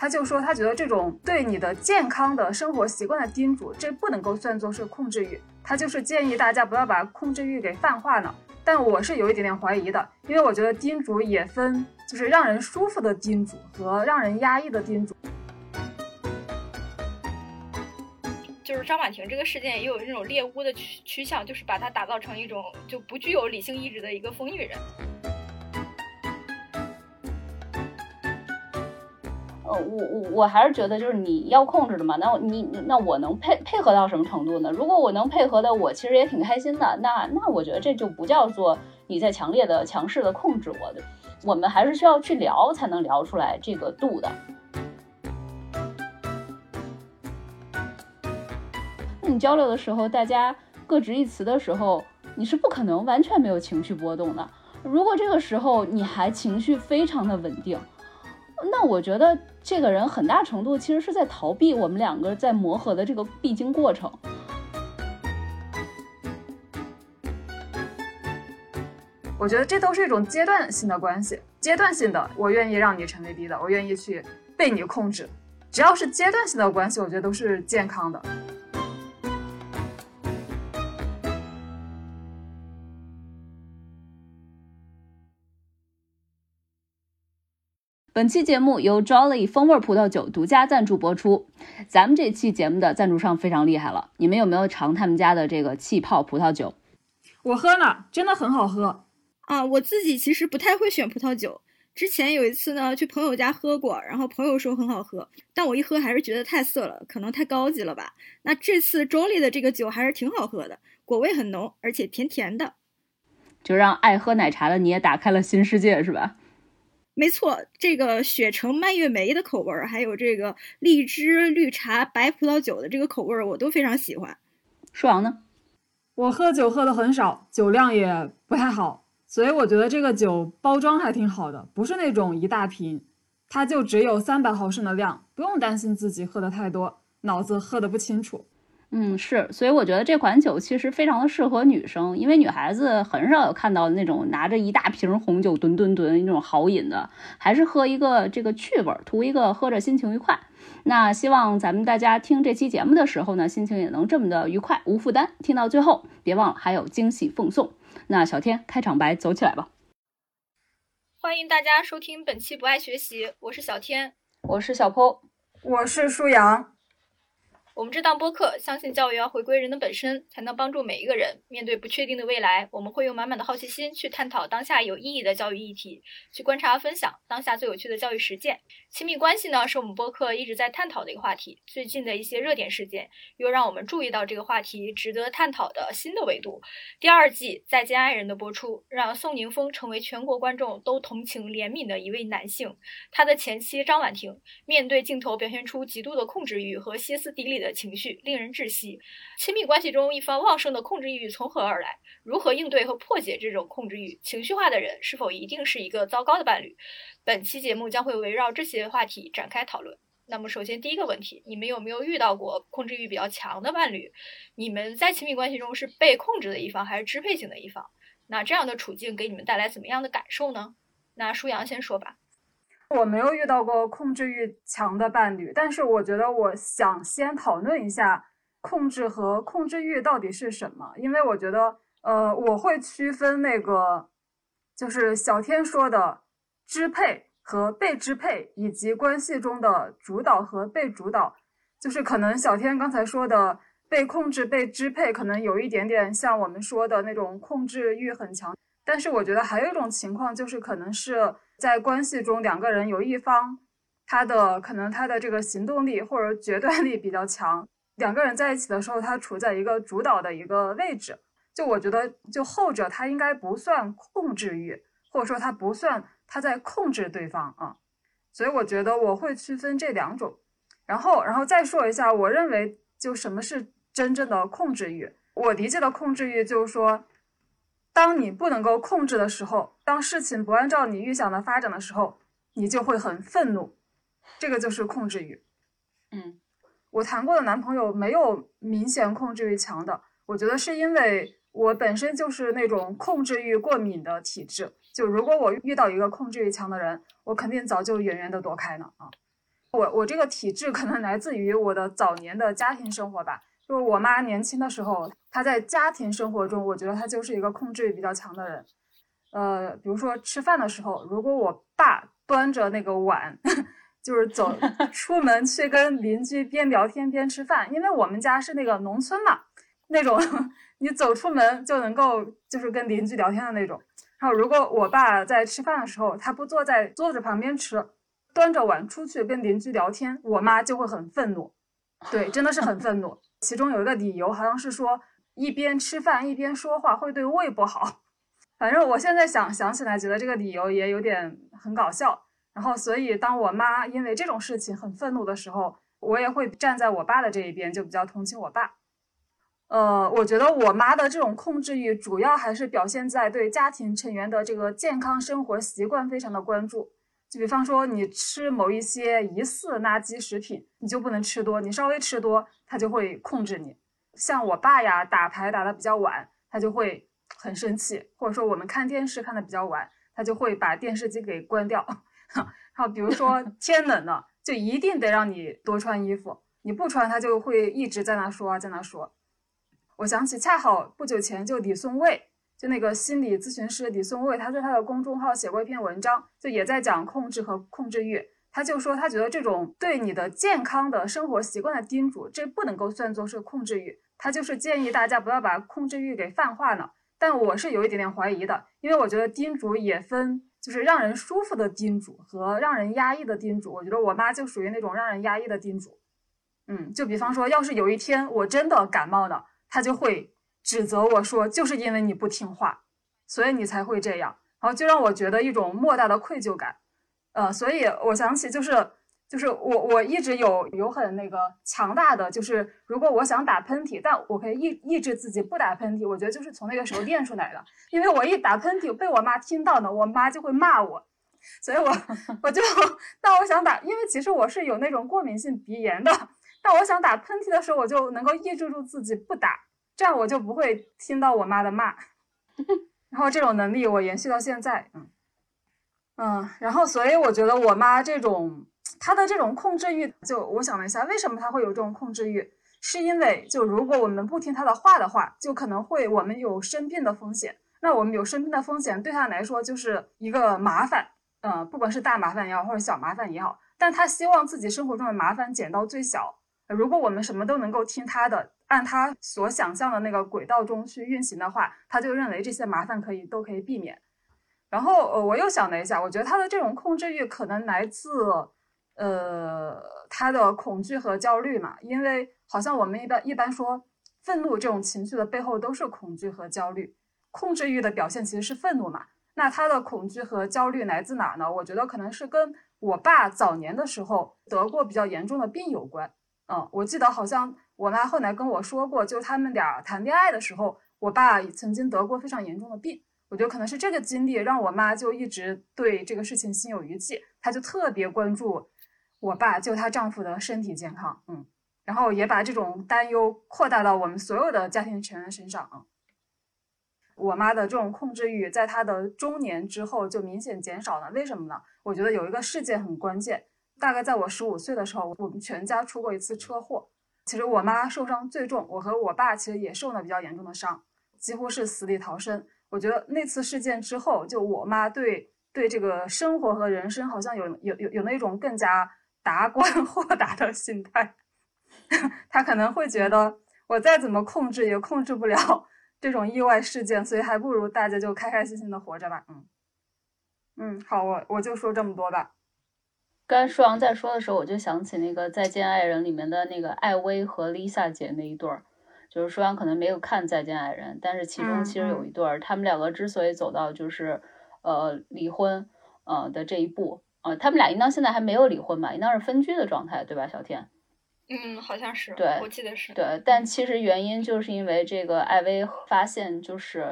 他就说他觉得这种对你的健康的生活习惯的叮嘱，这不能够算作是控制欲。他就是建议大家不要把控制欲给泛化呢。但我是有一点点怀疑的，因为我觉得叮嘱也分，就是让人舒服的叮嘱和让人压抑的叮嘱。就是张婉婷这个事件也有这种猎巫的趋趋向，就是把她打造成一种就不具有理性意志的一个疯女人。我我我还是觉得就是你要控制的嘛，那你那我能配配合到什么程度呢？如果我能配合的，我其实也挺开心的。那那我觉得这就不叫做你在强烈的、强势的控制我的。我们还是需要去聊，才能聊出来这个度的。那你交流的时候，大家各执一词的时候，你是不可能完全没有情绪波动的。如果这个时候你还情绪非常的稳定，那我觉得这个人很大程度其实是在逃避我们两个在磨合的这个必经过程。我觉得这都是一种阶段性的关系，阶段性的，我愿意让你成为 B 的，我愿意去被你控制，只要是阶段性的关系，我觉得都是健康的。本期节目由 Jolly 风味葡萄酒独家赞助播出。咱们这期节目的赞助商非常厉害了，你们有没有尝他们家的这个气泡葡萄酒？我喝了，真的很好喝啊！我自己其实不太会选葡萄酒，之前有一次呢去朋友家喝过，然后朋友说很好喝，但我一喝还是觉得太涩了，可能太高级了吧。那这次 Jolly 的这个酒还是挺好喝的，果味很浓，而且甜甜的，就让爱喝奶茶的你也打开了新世界，是吧？没错，这个雪橙蔓越莓的口味儿，还有这个荔枝绿茶白葡萄酒的这个口味儿，我都非常喜欢。舒阳呢？我喝酒喝的很少，酒量也不太好，所以我觉得这个酒包装还挺好的，不是那种一大瓶，它就只有三百毫升的量，不用担心自己喝的太多，脑子喝的不清楚。嗯，是，所以我觉得这款酒其实非常的适合女生，因为女孩子很少有看到那种拿着一大瓶红酒吨吨吨那种豪饮的，还是喝一个这个趣味，图一个喝着心情愉快。那希望咱们大家听这期节目的时候呢，心情也能这么的愉快无负担。听到最后，别忘了还有惊喜奉送。那小天开场白走起来吧。欢迎大家收听本期不爱学习，我是小天，我是小坡，我是舒阳。我们这档播客相信教育要回归人的本身，才能帮助每一个人面对不确定的未来。我们会用满满的好奇心去探讨当下有意义的教育议题，去观察分享当下最有趣的教育实践。亲密关系呢，是我们播客一直在探讨的一个话题。最近的一些热点事件，又让我们注意到这个话题值得探讨的新的维度。第二季《再见爱人》的播出，让宋宁峰成为全国观众都同情怜悯的一位男性。他的前妻张婉婷面对镜头表现出极度的控制欲和歇斯底里的。情绪令人窒息，亲密关系中一方旺盛的控制欲从何而来？如何应对和破解这种控制欲？情绪化的人是否一定是一个糟糕的伴侣？本期节目将会围绕这些话题展开讨论。那么，首先第一个问题，你们有没有遇到过控制欲比较强的伴侣？你们在亲密关系中是被控制的一方，还是支配型的一方？那这样的处境给你们带来怎么样的感受呢？那舒阳先说吧。我没有遇到过控制欲强的伴侣，但是我觉得我想先讨论一下控制和控制欲到底是什么，因为我觉得，呃，我会区分那个，就是小天说的支配和被支配，以及关系中的主导和被主导，就是可能小天刚才说的被控制、被支配，可能有一点点像我们说的那种控制欲很强，但是我觉得还有一种情况就是可能是。在关系中，两个人有一方，他的可能他的这个行动力或者决断力比较强，两个人在一起的时候，他处在一个主导的一个位置。就我觉得，就后者他应该不算控制欲，或者说他不算他在控制对方啊。所以我觉得我会区分这两种，然后然后再说一下，我认为就什么是真正的控制欲。我理解的控制欲就是说。当你不能够控制的时候，当事情不按照你预想的发展的时候，你就会很愤怒，这个就是控制欲。嗯，我谈过的男朋友没有明显控制欲强的，我觉得是因为我本身就是那种控制欲过敏的体质。就如果我遇到一个控制欲强的人，我肯定早就远远的躲开了啊。我我这个体质可能来自于我的早年的家庭生活吧。就我妈年轻的时候，她在家庭生活中，我觉得她就是一个控制欲比较强的人。呃，比如说吃饭的时候，如果我爸端着那个碗，就是走 出门去跟邻居边聊天边吃饭，因为我们家是那个农村嘛，那种你走出门就能够就是跟邻居聊天的那种。然后如果我爸在吃饭的时候，他不坐在桌子旁边吃，端着碗出去跟邻居聊天，我妈就会很愤怒。对，真的是很愤怒。其中有一个理由好像是说，一边吃饭一边说话会对胃不好。反正我现在想想起来，觉得这个理由也有点很搞笑。然后，所以当我妈因为这种事情很愤怒的时候，我也会站在我爸的这一边，就比较同情我爸。呃，我觉得我妈的这种控制欲，主要还是表现在对家庭成员的这个健康生活习惯非常的关注。就比方说，你吃某一些疑似垃圾食品，你就不能吃多，你稍微吃多，她就会控制你。像我爸呀，打牌打的比较晚，他就会。很生气，或者说我们看电视看的比较晚，他就会把电视机给关掉。还有比如说 天冷了，就一定得让你多穿衣服，你不穿他就会一直在那说啊，在那说。我想起恰好不久前就李松蔚，就那个心理咨询师李松蔚，他在他的公众号写过一篇文章，就也在讲控制和控制欲。他就说他觉得这种对你的健康的生活习惯的叮嘱，这不能够算作是控制欲。他就是建议大家不要把控制欲给泛化了。但我是有一点点怀疑的，因为我觉得叮嘱也分，就是让人舒服的叮嘱和让人压抑的叮嘱。我觉得我妈就属于那种让人压抑的叮嘱。嗯，就比方说，要是有一天我真的感冒了，他就会指责我说，就是因为你不听话，所以你才会这样，然后就让我觉得一种莫大的愧疚感。呃，所以我想起就是。就是我，我一直有有很那个强大的，就是如果我想打喷嚏，但我可以抑抑制自己不打喷嚏。我觉得就是从那个时候练出来的，因为我一打喷嚏被我妈听到呢，我妈就会骂我，所以我 我就 但我想打，因为其实我是有那种过敏性鼻炎的，但我想打喷嚏的时候，我就能够抑制住自己不打，这样我就不会听到我妈的骂。然后这种能力我延续到现在，嗯嗯，然后所以我觉得我妈这种。她的这种控制欲，就我想了一下，为什么她会有这种控制欲？是因为就如果我们不听她的话的话，就可能会我们有生病的风险。那我们有生病的风险，对她来说就是一个麻烦，嗯，不管是大麻烦也好，或者小麻烦也好，但她希望自己生活中的麻烦减到最小。如果我们什么都能够听他的，按他所想象的那个轨道中去运行的话，他就认为这些麻烦可以都可以避免。然后呃，我又想了一下，我觉得他的这种控制欲可能来自。呃，他的恐惧和焦虑嘛，因为好像我们一般一般说，愤怒这种情绪的背后都是恐惧和焦虑。控制欲的表现其实是愤怒嘛，那他的恐惧和焦虑来自哪呢？我觉得可能是跟我爸早年的时候得过比较严重的病有关。嗯，我记得好像我妈后来跟我说过，就他们俩谈恋爱的时候，我爸曾经得过非常严重的病。我觉得可能是这个经历让我妈就一直对这个事情心有余悸，她就特别关注。我爸就她丈夫的身体健康，嗯，然后也把这种担忧扩大到我们所有的家庭成员身上。我妈的这种控制欲在她的中年之后就明显减少了，为什么呢？我觉得有一个事件很关键，大概在我十五岁的时候，我们全家出过一次车祸。其实我妈受伤最重，我和我爸其实也受了比较严重的伤，几乎是死里逃生。我觉得那次事件之后，就我妈对对这个生活和人生好像有有有有那种更加。达观 豁达的心态，他可能会觉得我再怎么控制也控制不了 这种意外事件，所以还不如大家就开开心心的活着吧。嗯嗯，好，我我就说这么多吧。刚才舒阳在说的时候，我就想起那个《再见爱人》里面的那个艾薇和 Lisa 姐那一对儿，就是舒阳可能没有看《再见爱人》，但是其中其实有一对儿，他们两个之所以走到就是呃离婚呃的这一步。呃，他们俩应当现在还没有离婚吧？应当是分居的状态，对吧，小天？嗯，好像是。对，我记得是。对，但其实原因就是因为这个艾薇发现，就是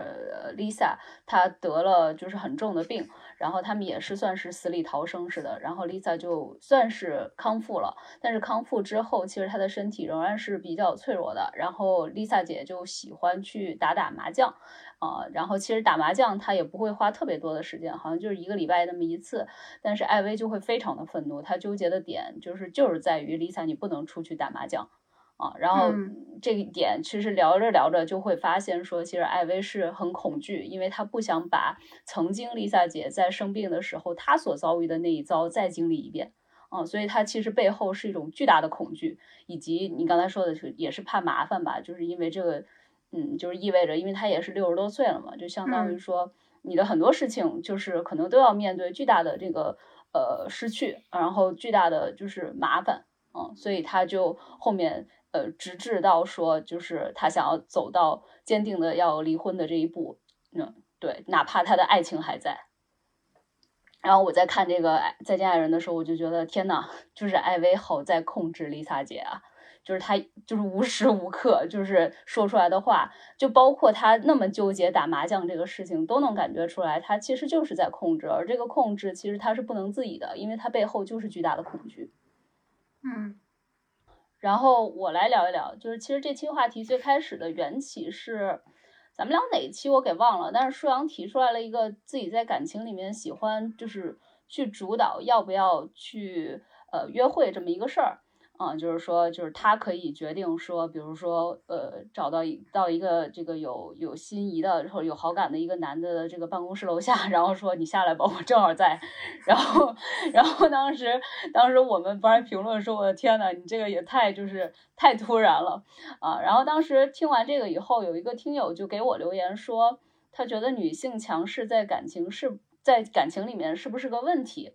Lisa 她得了就是很重的病，然后他们也是算是死里逃生似的，然后 Lisa 就算是康复了，但是康复之后，其实她的身体仍然是比较脆弱的。然后 Lisa 姐就喜欢去打打麻将，啊，然后其实打麻将她也不会花特别多的时间，好像就是一个礼拜那么一次，但是艾薇就会非常的愤怒，她纠结的点就是就是在于 Lisa 你不能出去打麻将啊，然后这一点其实聊着聊着就会发现说，其实艾薇是很恐惧，因为她不想把曾经 Lisa 姐在生病的时候她所遭遇的那一遭再经历一遍。嗯，所以他其实背后是一种巨大的恐惧，以及你刚才说的是也是怕麻烦吧，就是因为这个。嗯，就是意味着，因为他也是六十多岁了嘛，就相当于说，你的很多事情就是可能都要面对巨大的这个呃失去，然后巨大的就是麻烦，嗯，所以他就后面呃直至到说，就是他想要走到坚定的要离婚的这一步，嗯，对，哪怕他的爱情还在。然后我在看这个《再见爱人》的时候，我就觉得天呐，就是艾薇好在控制丽萨姐啊。就是他，就是无时无刻就是说出来的话，就包括他那么纠结打麻将这个事情，都能感觉出来，他其实就是在控制，而这个控制其实他是不能自已的，因为他背后就是巨大的恐惧。嗯，然后我来聊一聊，就是其实这期话题最开始的缘起是，咱们聊哪一期我给忘了，但是舒阳提出来了一个自己在感情里面喜欢就是去主导要不要去呃约会这么一个事儿。啊，就是说，就是他可以决定说，比如说，呃，找到一到一个这个有有心仪的，或者有好感的一个男的这个办公室楼下，然后说你下来吧，我正好在。然后，然后当时当时我们班评论说，我的天呐，你这个也太就是太突然了啊！然后当时听完这个以后，有一个听友就给我留言说，他觉得女性强势在感情是在感情里面是不是个问题？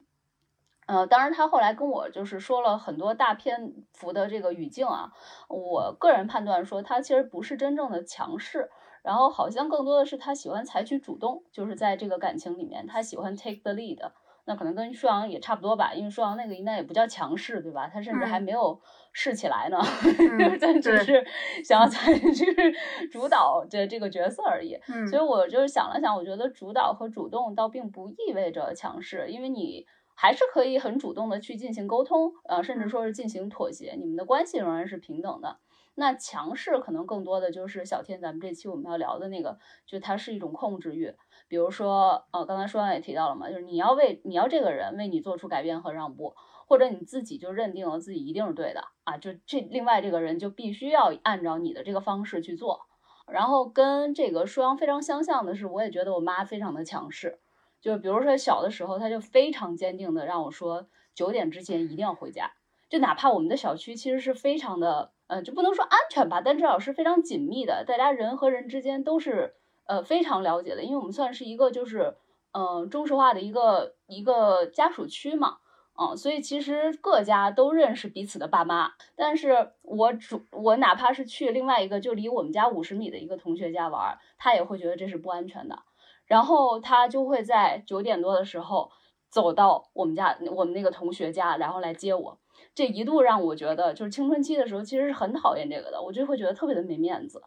呃，当然，他后来跟我就是说了很多大篇幅的这个语境啊，我个人判断说他其实不是真正的强势，然后好像更多的是他喜欢采取主动，就是在这个感情里面，他喜欢 take the lead，那可能跟舒阳也差不多吧，因为舒阳那个应该也不叫强势，对吧？他甚至还没有试起来呢，他只是想要采取主导的这个角色而已。所以我就是想了想，我觉得主导和主动倒并不意味着强势，因为你。还是可以很主动的去进行沟通，呃，甚至说是进行妥协，你们的关系仍然是平等的。那强势可能更多的就是小天，咱们这期我们要聊的那个，就它是一种控制欲。比如说，呃，刚才舒阳也提到了嘛，就是你要为你要这个人为你做出改变和让步，或者你自己就认定了自己一定是对的啊，就这另外这个人就必须要按照你的这个方式去做。然后跟这个舒阳非常相像的是，我也觉得我妈非常的强势。就比如说小的时候，他就非常坚定的让我说九点之前一定要回家，就哪怕我们的小区其实是非常的，呃，就不能说安全吧，但至少是非常紧密的，大家人和人之间都是呃非常了解的，因为我们算是一个就是嗯中石化的一个一个家属区嘛，嗯，所以其实各家都认识彼此的爸妈，但是我主我哪怕是去另外一个就离我们家五十米的一个同学家玩，他也会觉得这是不安全的。然后他就会在九点多的时候走到我们家，我们那个同学家，然后来接我。这一度让我觉得，就是青春期的时候其实是很讨厌这个的，我就会觉得特别的没面子。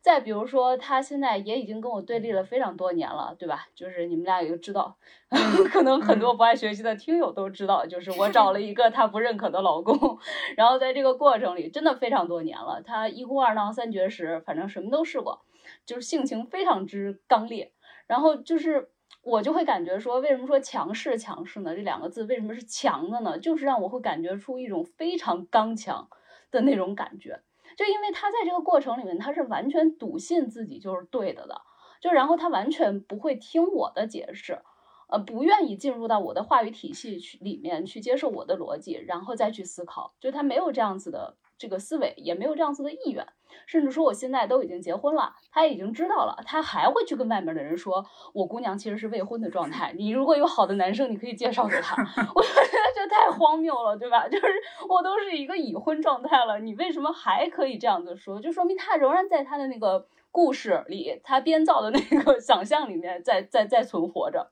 再比如说，他现在也已经跟我对立了非常多年了，对吧？就是你们俩也知道，可能很多不爱学习的听友都知道，就是我找了一个他不认可的老公，然后在这个过程里真的非常多年了，他一哭二闹三绝食，反正什么都试过，就是性情非常之刚烈。然后就是我就会感觉说，为什么说强势强势呢？这两个字为什么是强的呢？就是让我会感觉出一种非常刚强的那种感觉，就因为他在这个过程里面，他是完全笃信自己就是对的的，就然后他完全不会听我的解释，呃，不愿意进入到我的话语体系去里面去接受我的逻辑，然后再去思考，就他没有这样子的。这个思维也没有这样子的意愿，甚至说我现在都已经结婚了，他已经知道了，他还会去跟外面的人说，我姑娘其实是未婚的状态。你如果有好的男生，你可以介绍给他。我觉得这太荒谬了，对吧？就是我都是一个已婚状态了，你为什么还可以这样子说？就说明他仍然在他的那个故事里，他编造的那个想象里面在在在存活着。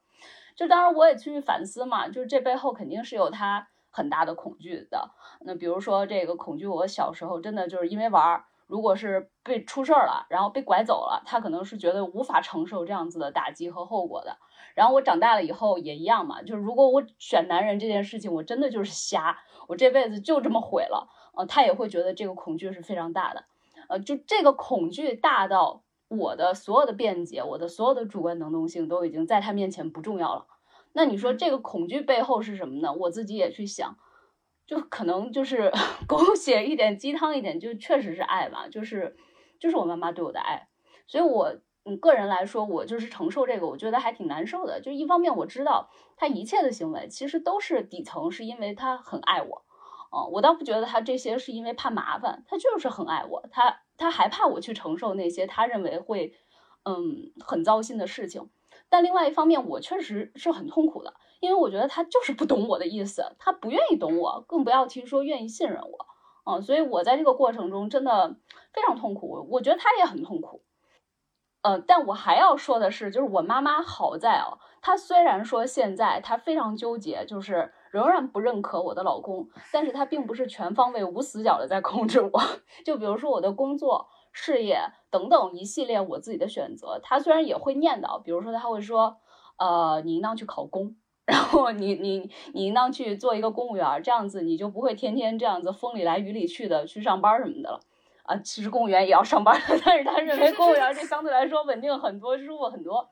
就当然我也去反思嘛，就是这背后肯定是有他。很大的恐惧的，那比如说这个恐惧，我小时候真的就是因为玩儿，如果是被出事儿了，然后被拐走了，他可能是觉得无法承受这样子的打击和后果的。然后我长大了以后也一样嘛，就是如果我选男人这件事情，我真的就是瞎，我这辈子就这么毁了，呃，他也会觉得这个恐惧是非常大的，呃，就这个恐惧大到我的所有的辩解，我的所有的主观能动性都已经在他面前不重要了。那你说这个恐惧背后是什么呢？我自己也去想，就可能就是 狗血一点，鸡汤一点，就确实是爱吧，就是就是我妈妈对我的爱。所以，我嗯个人来说，我就是承受这个，我觉得还挺难受的。就一方面我知道他一切的行为其实都是底层是因为他很爱我，哦，我倒不觉得他这些是因为怕麻烦，他就是很爱我，他他还怕我去承受那些他认为会嗯很糟心的事情。但另外一方面，我确实是很痛苦的，因为我觉得他就是不懂我的意思，他不愿意懂我，更不要提说愿意信任我，嗯，所以我在这个过程中真的非常痛苦，我觉得他也很痛苦，呃，但我还要说的是，就是我妈妈好在哦，她虽然说现在她非常纠结，就是仍然不认可我的老公，但是她并不是全方位无死角的在控制我，就比如说我的工作。事业等等一系列我自己的选择，他虽然也会念叨，比如说他会说，呃，你应当去考公，然后你你你应当去做一个公务员，这样子你就不会天天这样子风里来雨里去的去上班什么的了。啊，其实公务员也要上班的，但是他认为 公务员这相对来说稳定很多，舒服很多。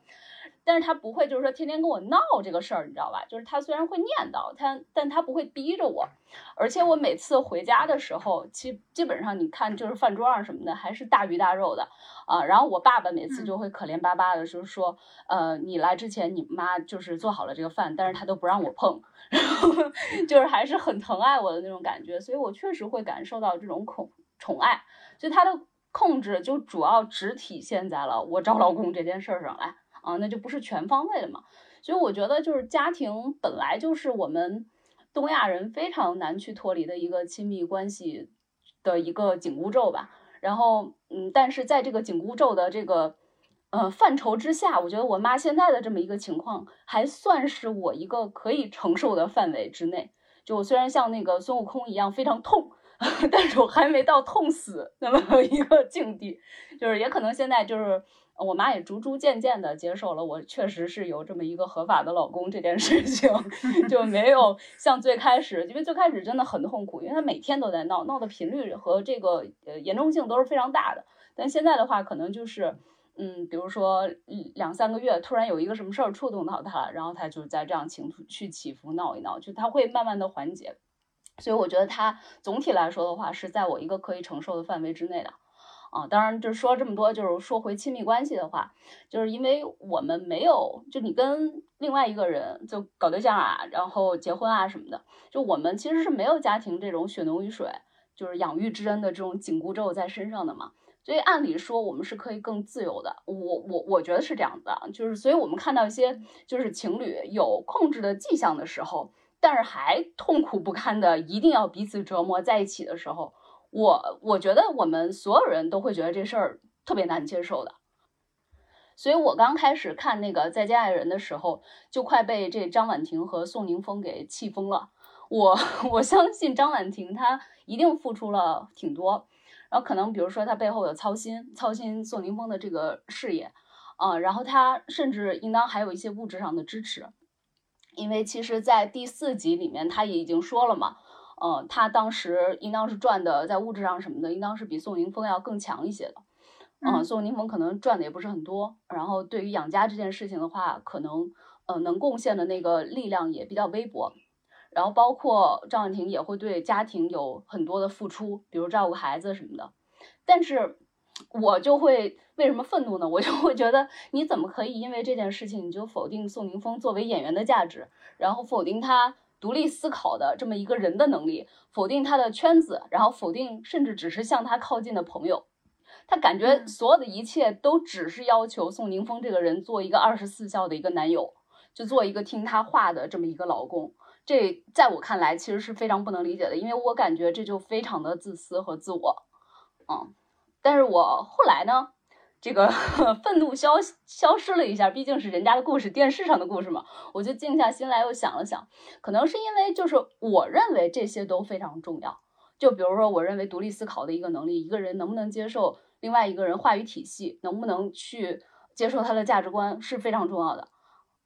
但是他不会，就是说天天跟我闹这个事儿，你知道吧？就是他虽然会念叨他，但他不会逼着我。而且我每次回家的时候，基基本上你看，就是饭桌上什么的还是大鱼大肉的啊。然后我爸爸每次就会可怜巴巴的，就是说，呃，你来之前你妈就是做好了这个饭，但是他都不让我碰，然后就是还是很疼爱我的那种感觉。所以我确实会感受到这种宠宠爱，所以他的控制就主要只体现在了我找老公这件事儿上来。啊，那就不是全方位的嘛，所以我觉得就是家庭本来就是我们东亚人非常难去脱离的一个亲密关系的一个紧箍咒吧。然后，嗯，但是在这个紧箍咒的这个呃范畴之下，我觉得我妈现在的这么一个情况还算是我一个可以承受的范围之内。就我虽然像那个孙悟空一样非常痛，但是我还没到痛死那么一个境地，就是也可能现在就是。我妈也逐逐渐渐的接受了我确实是有这么一个合法的老公这件事情，就没有像最开始，因为最开始真的很痛苦，因为她每天都在闹，闹的频率和这个呃严重性都是非常大的。但现在的话，可能就是，嗯，比如说两三个月，突然有一个什么事儿触动到他了，然后他就在这样情绪起伏闹一闹，就他会慢慢的缓解。所以我觉得他总体来说的话，是在我一个可以承受的范围之内的。啊，当然，就说这么多，就是说回亲密关系的话，就是因为我们没有，就你跟另外一个人就搞对象啊，然后结婚啊什么的，就我们其实是没有家庭这种血浓于水，就是养育之恩的这种紧箍咒在身上的嘛。所以按理说，我们是可以更自由的。我我我觉得是这样子的，就是所以我们看到一些就是情侣有控制的迹象的时候，但是还痛苦不堪的，一定要彼此折磨在一起的时候。我我觉得我们所有人都会觉得这事儿特别难接受的，所以我刚开始看那个《再见爱人》的时候，就快被这张婉婷和宋宁峰给气疯了。我我相信张婉婷她一定付出了挺多，然后可能比如说她背后有操心，操心宋宁峰的这个事业，啊，然后她甚至应当还有一些物质上的支持，因为其实，在第四集里面，他也已经说了嘛。嗯，他当时应当是赚的，在物质上什么的，应当是比宋宁峰要更强一些的。嗯，宋宁峰可能赚的也不是很多，然后对于养家这件事情的话，可能呃能贡献的那个力量也比较微薄。然后包括张婉婷也会对家庭有很多的付出，比如照顾孩子什么的。但是我就会为什么愤怒呢？我就会觉得你怎么可以因为这件事情你就否定宋宁峰作为演员的价值，然后否定他？独立思考的这么一个人的能力，否定他的圈子，然后否定甚至只是向他靠近的朋友，他感觉所有的一切都只是要求宋宁峰这个人做一个二十四孝的一个男友，就做一个听他话的这么一个老公。这在我看来其实是非常不能理解的，因为我感觉这就非常的自私和自我。嗯，但是我后来呢？这个 愤怒消消失了一下，毕竟是人家的故事，电视上的故事嘛，我就静下心来又想了想，可能是因为就是我认为这些都非常重要，就比如说我认为独立思考的一个能力，一个人能不能接受另外一个人话语体系，能不能去接受他的价值观是非常重要的。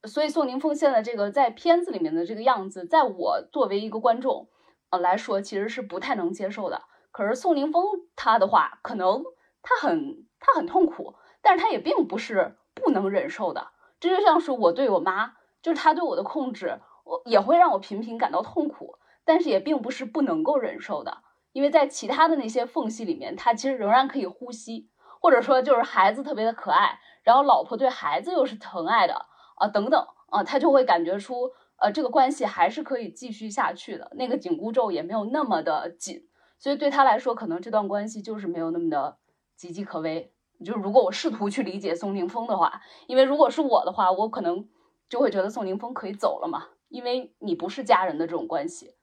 所以宋宁峰现在这个在片子里面的这个样子，在我作为一个观众呃来说，其实是不太能接受的。可是宋宁峰他的话，可能他很。他很痛苦，但是他也并不是不能忍受的。这就像是我对我妈，就是她对我的控制，我也会让我频频感到痛苦，但是也并不是不能够忍受的，因为在其他的那些缝隙里面，他其实仍然可以呼吸，或者说就是孩子特别的可爱，然后老婆对孩子又是疼爱的啊，等等啊，他就会感觉出，呃，这个关系还是可以继续下去的，那个紧箍咒也没有那么的紧，所以对他来说，可能这段关系就是没有那么的岌岌可危。就如果我试图去理解宋宁峰的话，因为如果是我的话，我可能就会觉得宋宁峰可以走了嘛，因为你不是家人的这种关系。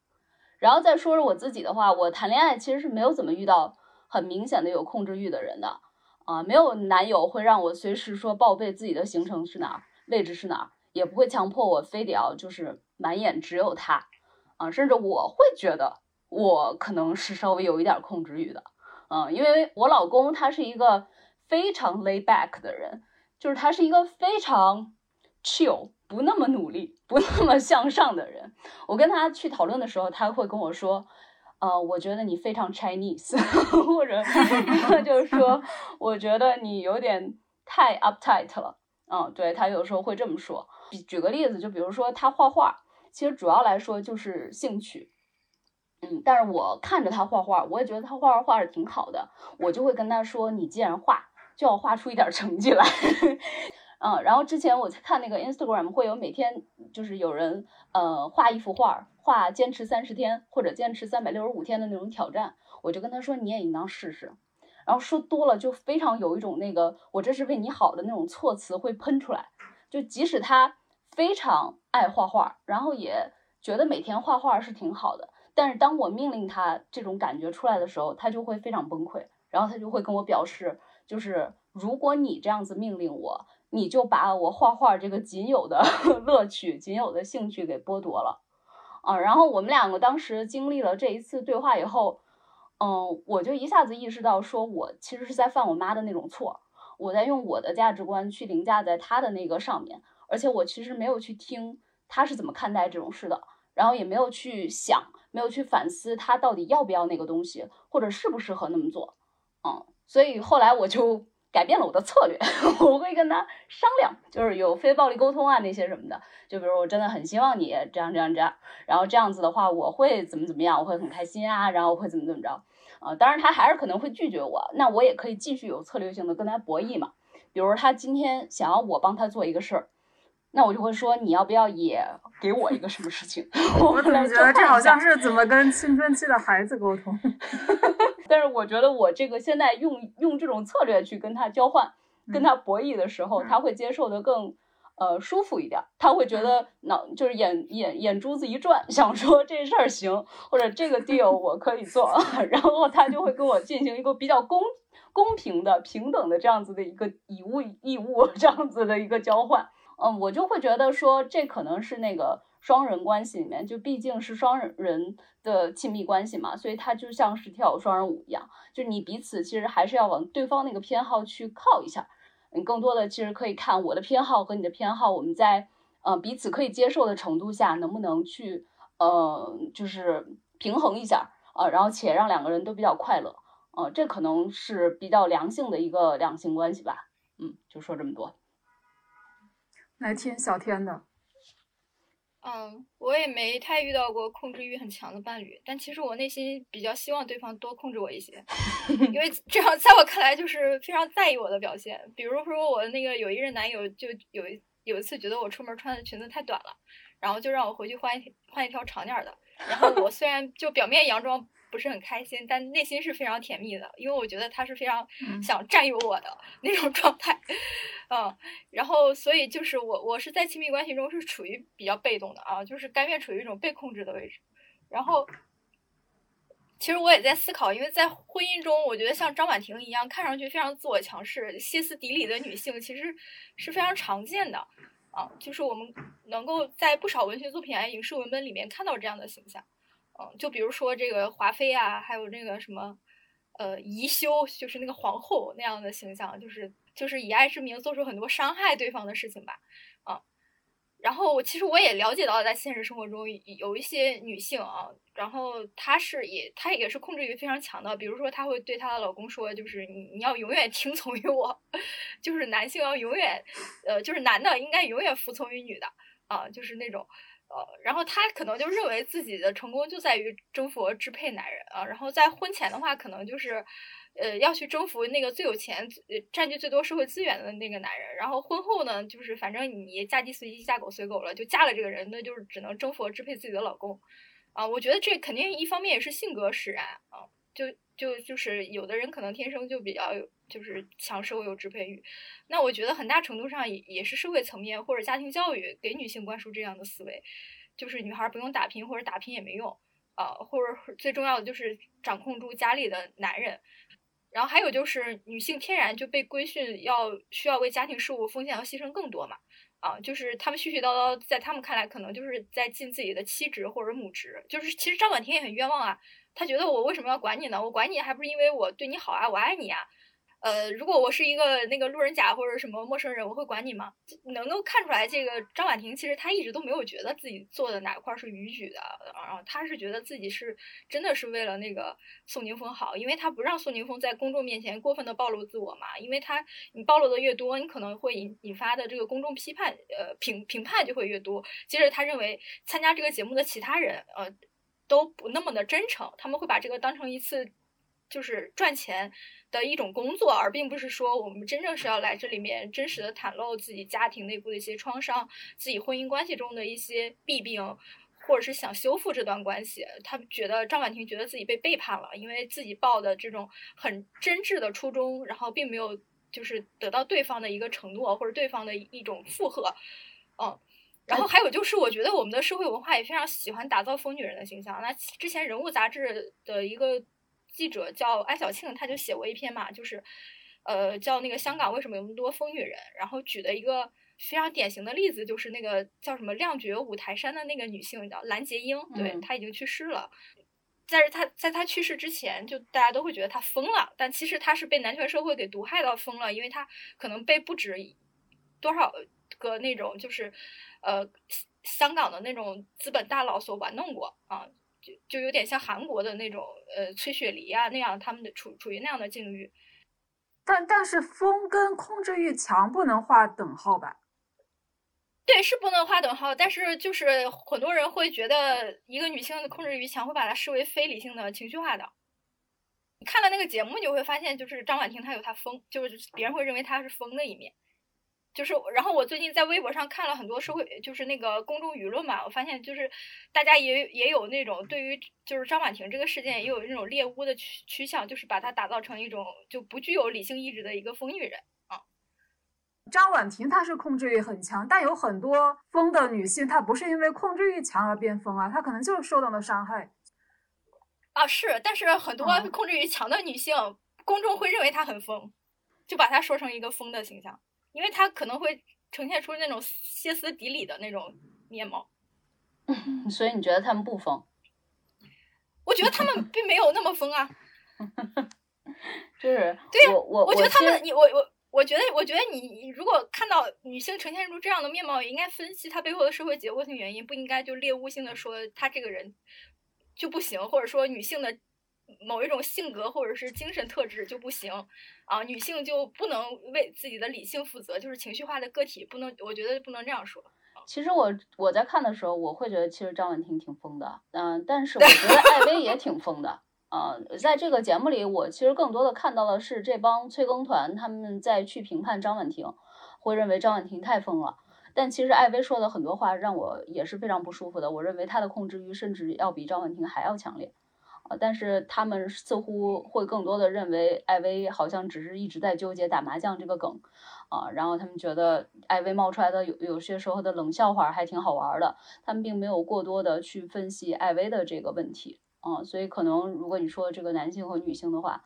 然后再说说我自己的话，我谈恋爱其实是没有怎么遇到很明显的有控制欲的人的啊，没有男友会让我随时说报备自己的行程是哪儿，位置是哪儿，也不会强迫我非得要就是满眼只有他啊，甚至我会觉得我可能是稍微有一点控制欲的，嗯，因为我老公他是一个。非常 lay back 的人，就是他是一个非常 chill，不那么努力，不那么向上的人。我跟他去讨论的时候，他会跟我说：“呃，我觉得你非常 Chinese，或者就是说，我觉得你有点太 uptight 了。”嗯，对他有时候会这么说。举个例子，就比如说他画画，其实主要来说就是兴趣。但是我看着他画画，我也觉得他画画画的挺好的，我就会跟他说：“你既然画。”就要画出一点成绩来，嗯，然后之前我看那个 Instagram 会有每天就是有人呃画一幅画，画坚持三十天或者坚持三百六十五天的那种挑战，我就跟他说你也应当试试，然后说多了就非常有一种那个我这是为你好的那种措辞会喷出来，就即使他非常爱画画，然后也觉得每天画画是挺好的，但是当我命令他这种感觉出来的时候，他就会非常崩溃，然后他就会跟我表示。就是如果你这样子命令我，你就把我画画这个仅有的 乐趣、仅有的兴趣给剥夺了，啊！然后我们两个当时经历了这一次对话以后，嗯，我就一下子意识到，说我其实是在犯我妈的那种错，我在用我的价值观去凌驾在她的那个上面，而且我其实没有去听她是怎么看待这种事的，然后也没有去想，没有去反思他到底要不要那个东西，或者适不适合那么做，嗯。所以后来我就 改变了我的策略，我会跟他商量，就是有非暴力沟通啊那些什么的。就比如我真的很希望你这样这样这样，然后这样子的话我会怎么怎么样，我会很开心啊，然后会怎么怎么着啊。当然他还是可能会拒绝我，那我也可以继续有策略性的跟他博弈嘛。比如他今天想要我帮他做一个事儿，那我就会说你要不要也给我一个什么事情？我怎么觉得这好像是怎么跟青春期的孩子沟通？但是我觉得我这个现在用用这种策略去跟他交换、跟他博弈的时候，他会接受的更呃舒服一点。他会觉得脑就是眼眼眼珠子一转，想说这事儿行，或者这个 deal 我可以做，然后他就会跟我进行一个比较公公平的、平等的这样子的一个以物易物这样子的一个交换。嗯，我就会觉得说这可能是那个。双人关系里面，就毕竟是双人的亲密关系嘛，所以它就像是跳双人舞一样，就是你彼此其实还是要往对方那个偏好去靠一下。你更多的其实可以看我的偏好和你的偏好，我们在呃彼此可以接受的程度下，能不能去呃就是平衡一下啊，然后且让两个人都比较快乐啊，这可能是比较良性的一个两性关系吧。嗯，就说这么多。来听小天的。嗯，我也没太遇到过控制欲很强的伴侣，但其实我内心比较希望对方多控制我一些，因为这样在我看来就是非常在意我的表现。比如说我那个有一任男友就有一有一次觉得我出门穿的裙子太短了，然后就让我回去换一换一条长点的。然后我虽然就表面佯装。不是很开心，但内心是非常甜蜜的，因为我觉得他是非常想占有我的那种状态，嗯，然后所以就是我我是在亲密关系中是处于比较被动的啊，就是甘愿处于一种被控制的位置。然后其实我也在思考，因为在婚姻中，我觉得像张婉婷一样看上去非常自我强势、歇斯底里的女性，其实是非常常见的啊，就是我们能够在不少文学作品、影视文本里面看到这样的形象。嗯，就比如说这个华妃啊，还有那个什么，呃，宜修，就是那个皇后那样的形象，就是就是以爱之名做出很多伤害对方的事情吧，啊，然后其实我也了解到，在现实生活中有一些女性啊，然后她是也她也是控制欲非常强的，比如说她会对她的老公说，就是你你要永远听从于我，就是男性要永远，呃，就是男的应该永远服从于女的啊，就是那种。呃，然后她可能就认为自己的成功就在于征服和支配男人啊，然后在婚前的话，可能就是，呃，要去征服那个最有钱、占据最多社会资源的那个男人，然后婚后呢，就是反正你嫁鸡随鸡，嫁狗随狗了，就嫁了这个人，那就是只能征服支配自己的老公，啊，我觉得这肯定一方面也是性格使然啊，就就就是有的人可能天生就比较有。就是强势，有支配欲，那我觉得很大程度上也也是社会层面或者家庭教育给女性灌输这样的思维，就是女孩不用打拼或者打拼也没用啊，或者最重要的就是掌控住家里的男人，然后还有就是女性天然就被规训要需要为家庭事务奉献和牺牲更多嘛，啊，就是他们絮絮叨叨，在他们看来可能就是在尽自己的妻职或者母职，就是其实张婉婷也很冤枉啊，他觉得我为什么要管你呢？我管你还不是因为我对你好啊，我爱你啊。呃，如果我是一个那个路人甲或者什么陌生人，我会管你吗？能够看出来，这个张婉婷其实她一直都没有觉得自己做的哪块是逾矩的，然后她是觉得自己是真的是为了那个宋宁峰好，因为她不让宋宁峰在公众面前过分的暴露自我嘛，因为他你暴露的越多，你可能会引引发的这个公众批判，呃评评判就会越多。接着他认为参加这个节目的其他人，呃都不那么的真诚，他们会把这个当成一次就是赚钱。的一种工作，而并不是说我们真正是要来这里面真实的袒露自己家庭内部的一些创伤，自己婚姻关系中的一些弊病，或者是想修复这段关系。他觉得张婉婷觉得自己被背叛了，因为自己抱的这种很真挚的初衷，然后并没有就是得到对方的一个承诺或者对方的一种附和。嗯，然后还有就是，我觉得我们的社会文化也非常喜欢打造疯女人的形象。那之前人物杂志的一个。记者叫安小庆，他就写过一篇嘛，就是，呃，叫那个香港为什么有那么多疯女人，然后举的一个非常典型的例子，就是那个叫什么亮绝五台山的那个女性叫蓝洁瑛，对她已经去世了，但是她在她去世之前，就大家都会觉得她疯了，但其实她是被男权社会给毒害到疯了，因为她可能被不止多少个那种就是呃香港的那种资本大佬所玩弄过啊。就就有点像韩国的那种，呃，崔雪梨啊那样，他们的处处于那样的境遇。但但是风跟控制欲强不能画等号吧？对，是不能画等号。但是就是很多人会觉得，一个女性的控制欲强，会把它视为非理性的情绪化的。你看了那个节目，你会发现，就是张婉婷她有她疯，就是别人会认为她是疯的一面。就是，然后我最近在微博上看了很多社会，就是那个公众舆论嘛，我发现就是大家也也有那种对于就是张婉婷这个事件也有那种猎巫的趋趋向，就是把她打造成一种就不具有理性意志的一个疯女人啊。张婉婷她是控制欲很强，但有很多疯的女性，她不是因为控制欲强而变疯啊，她可能就是受到了伤害啊。是，但是很多控制欲强的女性，公众会认为她很疯，就把她说成一个疯的形象。因为他可能会呈现出那种歇斯底里的那种面貌，所以你觉得他们不疯？我觉得他们并没有那么疯啊。就是对呀，我我我觉得他们，你我我我觉得，我觉得你你如果看到女性呈现出这样的面貌，也应该分析她背后的社会结构性原因，不应该就猎物性的说她这个人就不行，或者说女性的。某一种性格或者是精神特质就不行啊，女性就不能为自己的理性负责，就是情绪化的个体不能，我觉得不能这样说。其实我我在看的时候，我会觉得其实张婉婷挺疯的，嗯，但是我觉得艾薇也挺疯的啊。在这个节目里，我其实更多的看到的是这帮催更团他们在去评判张婉婷，会认为张婉婷太疯了。但其实艾薇说的很多话让我也是非常不舒服的，我认为她的控制欲甚至要比张婉婷还要强烈。但是他们似乎会更多的认为艾薇好像只是一直在纠结打麻将这个梗，啊，然后他们觉得艾薇冒出来的有有些时候的冷笑话还挺好玩的，他们并没有过多的去分析艾薇的这个问题，啊，所以可能如果你说这个男性和女性的话，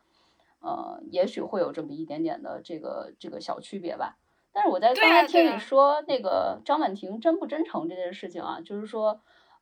呃，也许会有这么一点点的这个这个小区别吧。但是我在刚才听你说那个张婉婷真不真诚这件事情啊，就是说。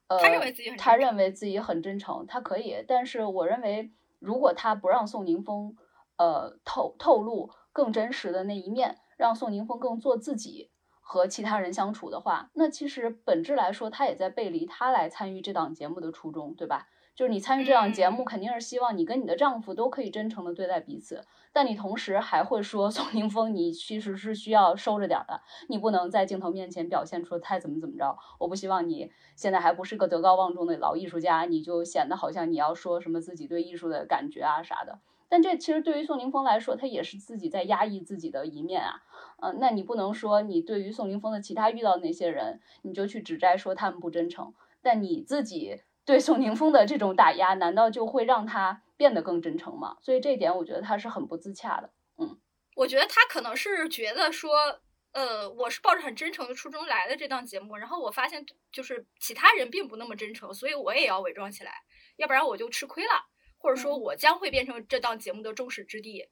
呃，他认为自己很他认为自己很真诚，他可以。但是我认为，如果他不让宋宁峰，呃，透透露更真实的那一面，让宋宁峰更做自己和其他人相处的话，那其实本质来说，他也在背离他来参与这档节目的初衷，对吧？就是你参与这档节目，肯定是希望你跟你的丈夫都可以真诚的对待彼此，但你同时还会说 宋宁峰，你其实是需要收着点的，你不能在镜头面前表现出太怎么怎么着。我不希望你现在还不是个德高望重的老艺术家，你就显得好像你要说什么自己对艺术的感觉啊啥的。但这其实对于宋宁峰来说，他也是自己在压抑自己的一面啊。嗯，那你不能说你对于宋宁峰的其他遇到的那些人，你就去指摘说他们不真诚，但你自己。对宋宁峰的这种打压，难道就会让他变得更真诚吗？所以这一点，我觉得他是很不自洽的。嗯，我觉得他可能是觉得说，呃，我是抱着很真诚的初衷来的这档节目，然后我发现就是其他人并不那么真诚，所以我也要伪装起来，要不然我就吃亏了，或者说我将会变成这档节目的众矢之的。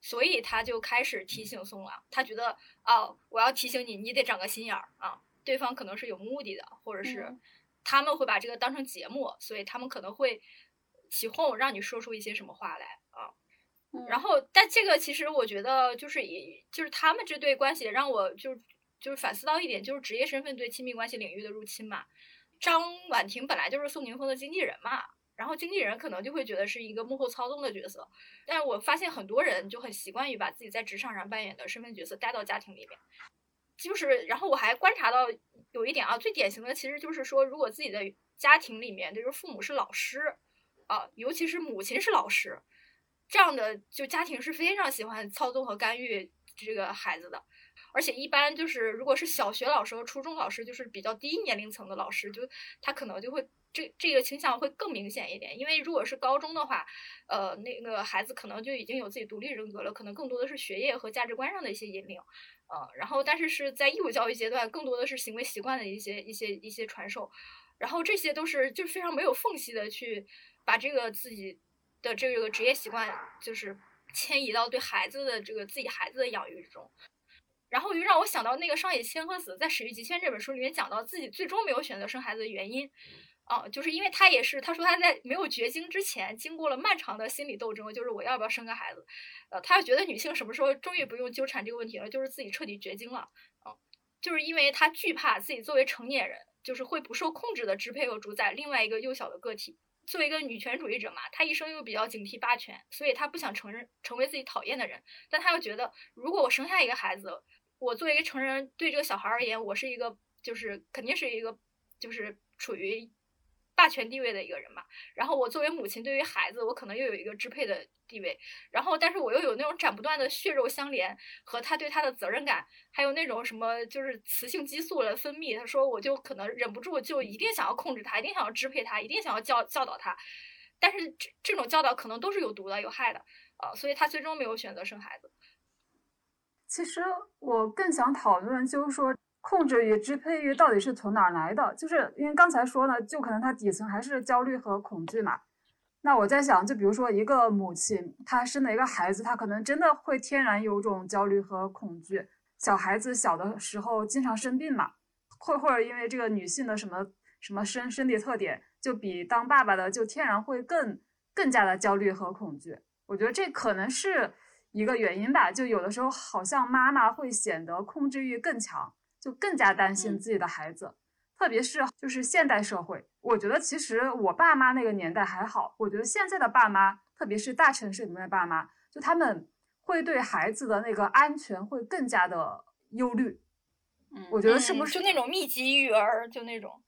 所以他就开始提醒宋朗，他觉得啊，我要提醒你，你得长个心眼儿啊，对方可能是有目的的，或者是。他们会把这个当成节目，所以他们可能会起哄，让你说出一些什么话来啊。然后，但这个其实我觉得，就是也就是他们这对关系让我就就是反思到一点，就是职业身份对亲密关系领域的入侵嘛。张婉婷本来就是宋宁峰的经纪人嘛，然后经纪人可能就会觉得是一个幕后操纵的角色。但是我发现很多人就很习惯于把自己在职场上扮演的身份角色带到家庭里面。就是，然后我还观察到有一点啊，最典型的其实就是说，如果自己的家庭里面就是父母是老师，啊，尤其是母亲是老师，这样的就家庭是非常喜欢操纵和干预这个孩子的，而且一般就是如果是小学老师和初中老师，就是比较低年龄层的老师，就他可能就会这这个倾向会更明显一点，因为如果是高中的话，呃，那个孩子可能就已经有自己独立人格了，可能更多的是学业和价值观上的一些引领。呃，然后但是是在义务教育阶段，更多的是行为习惯的一些一些一些传授，然后这些都是就非常没有缝隙的去把这个自己的这个职业习惯就是迁移到对孩子的这个自己孩子的养育之中，然后又让我想到那个上野千鹤子在《始于极限》这本书里面讲到自己最终没有选择生孩子的原因。啊，就是因为他也是，他说他在没有绝经之前，经过了漫长的心理斗争，就是我要不要生个孩子，呃，他觉得女性什么时候终于不用纠缠这个问题了，就是自己彻底绝经了，啊，就是因为他惧怕自己作为成年人，就是会不受控制的支配和主宰另外一个幼小的个体。作为一个女权主义者嘛，她一生又比较警惕霸权，所以她不想承认成为自己讨厌的人，但她又觉得，如果我生下一个孩子，我作为一个成人对这个小孩而言，我是一个就是肯定是一个就是处于。霸权地位的一个人嘛，然后我作为母亲，对于孩子，我可能又有一个支配的地位，然后但是我又有那种斩不断的血肉相连和他对他的责任感，还有那种什么就是雌性激素的分泌，他说我就可能忍不住就一定想要控制他，一定想要支配他，一定想要教教导他，但是这这种教导可能都是有毒的、有害的，呃，所以他最终没有选择生孩子。其实我更想讨论就是说。控制与支配欲到底是从哪儿来的？就是因为刚才说呢，就可能它底层还是焦虑和恐惧嘛。那我在想，就比如说一个母亲，她生了一个孩子，她可能真的会天然有种焦虑和恐惧。小孩子小的时候经常生病嘛，或或者因为这个女性的什么什么身身体特点，就比当爸爸的就天然会更更加的焦虑和恐惧。我觉得这可能是一个原因吧。就有的时候好像妈妈会显得控制欲更强。就更加担心自己的孩子，特别是就是现代社会，我觉得其实我爸妈那个年代还好，我觉得现在的爸妈，特别是大城市里面的爸妈，就他们会对孩子的那个安全会更加的忧虑。嗯，我觉得是不是就那种密集育儿，就那种。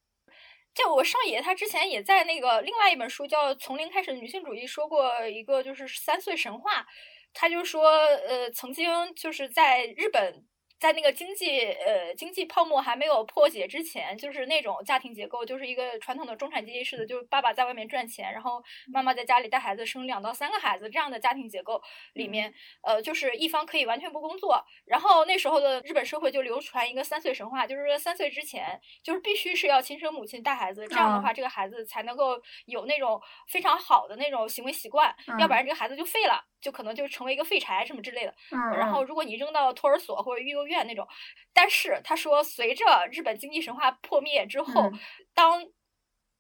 就我上野他之前也在那个另外一本书叫《从零开始的女性主义》说过一个就是三岁神话，他就说呃曾经就是在日本。在那个经济呃经济泡沫还没有破解之前，就是那种家庭结构，就是一个传统的中产阶级式的，就是爸爸在外面赚钱，然后妈妈在家里带孩子，生两到三个孩子这样的家庭结构里面，呃，就是一方可以完全不工作。然后那时候的日本社会就流传一个三岁神话，就是说三岁之前就是必须是要亲生母亲带孩子，这样的话这个孩子才能够有那种非常好的那种行为习惯，要不然这个孩子就废了。就可能就成为一个废柴什么之类的，然后如果你扔到托儿所或者育幼院那种，但是他说，随着日本经济神话破灭之后，当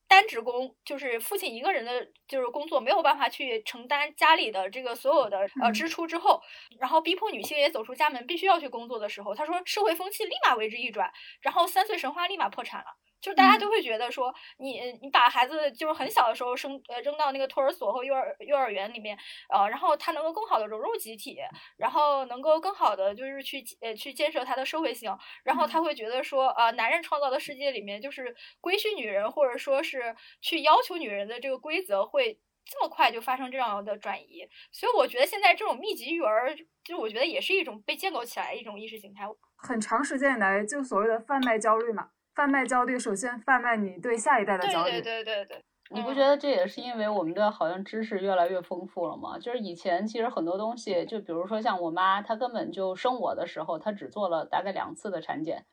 单职工就是父亲一个人的就是工作没有办法去承担家里的这个所有的呃支出之后，然后逼迫女性也走出家门，必须要去工作的时候，他说社会风气立马为之一转，然后三岁神话立马破产了。就是大家都会觉得说，你你把孩子就是很小的时候生呃扔到那个托儿所或幼儿幼儿园里面，呃，然后他能够更好的融入集体，然后能够更好的就是去呃去建设他的社会性，然后他会觉得说，呃，男人创造的世界里面就是规训女人，或者说是去要求女人的这个规则会。这么快就发生这样的转移，所以我觉得现在这种密集育儿，就我觉得也是一种被建构起来一种意识形态。很长时间以来，就所谓的贩卖焦虑嘛，贩卖焦虑，首先贩卖你对下一代的焦虑。对对对对对。你不觉得这也是因为我们的好像知识越来越丰富了吗？就是以前其实很多东西，就比如说像我妈，她根本就生我的时候，她只做了大概两次的产检，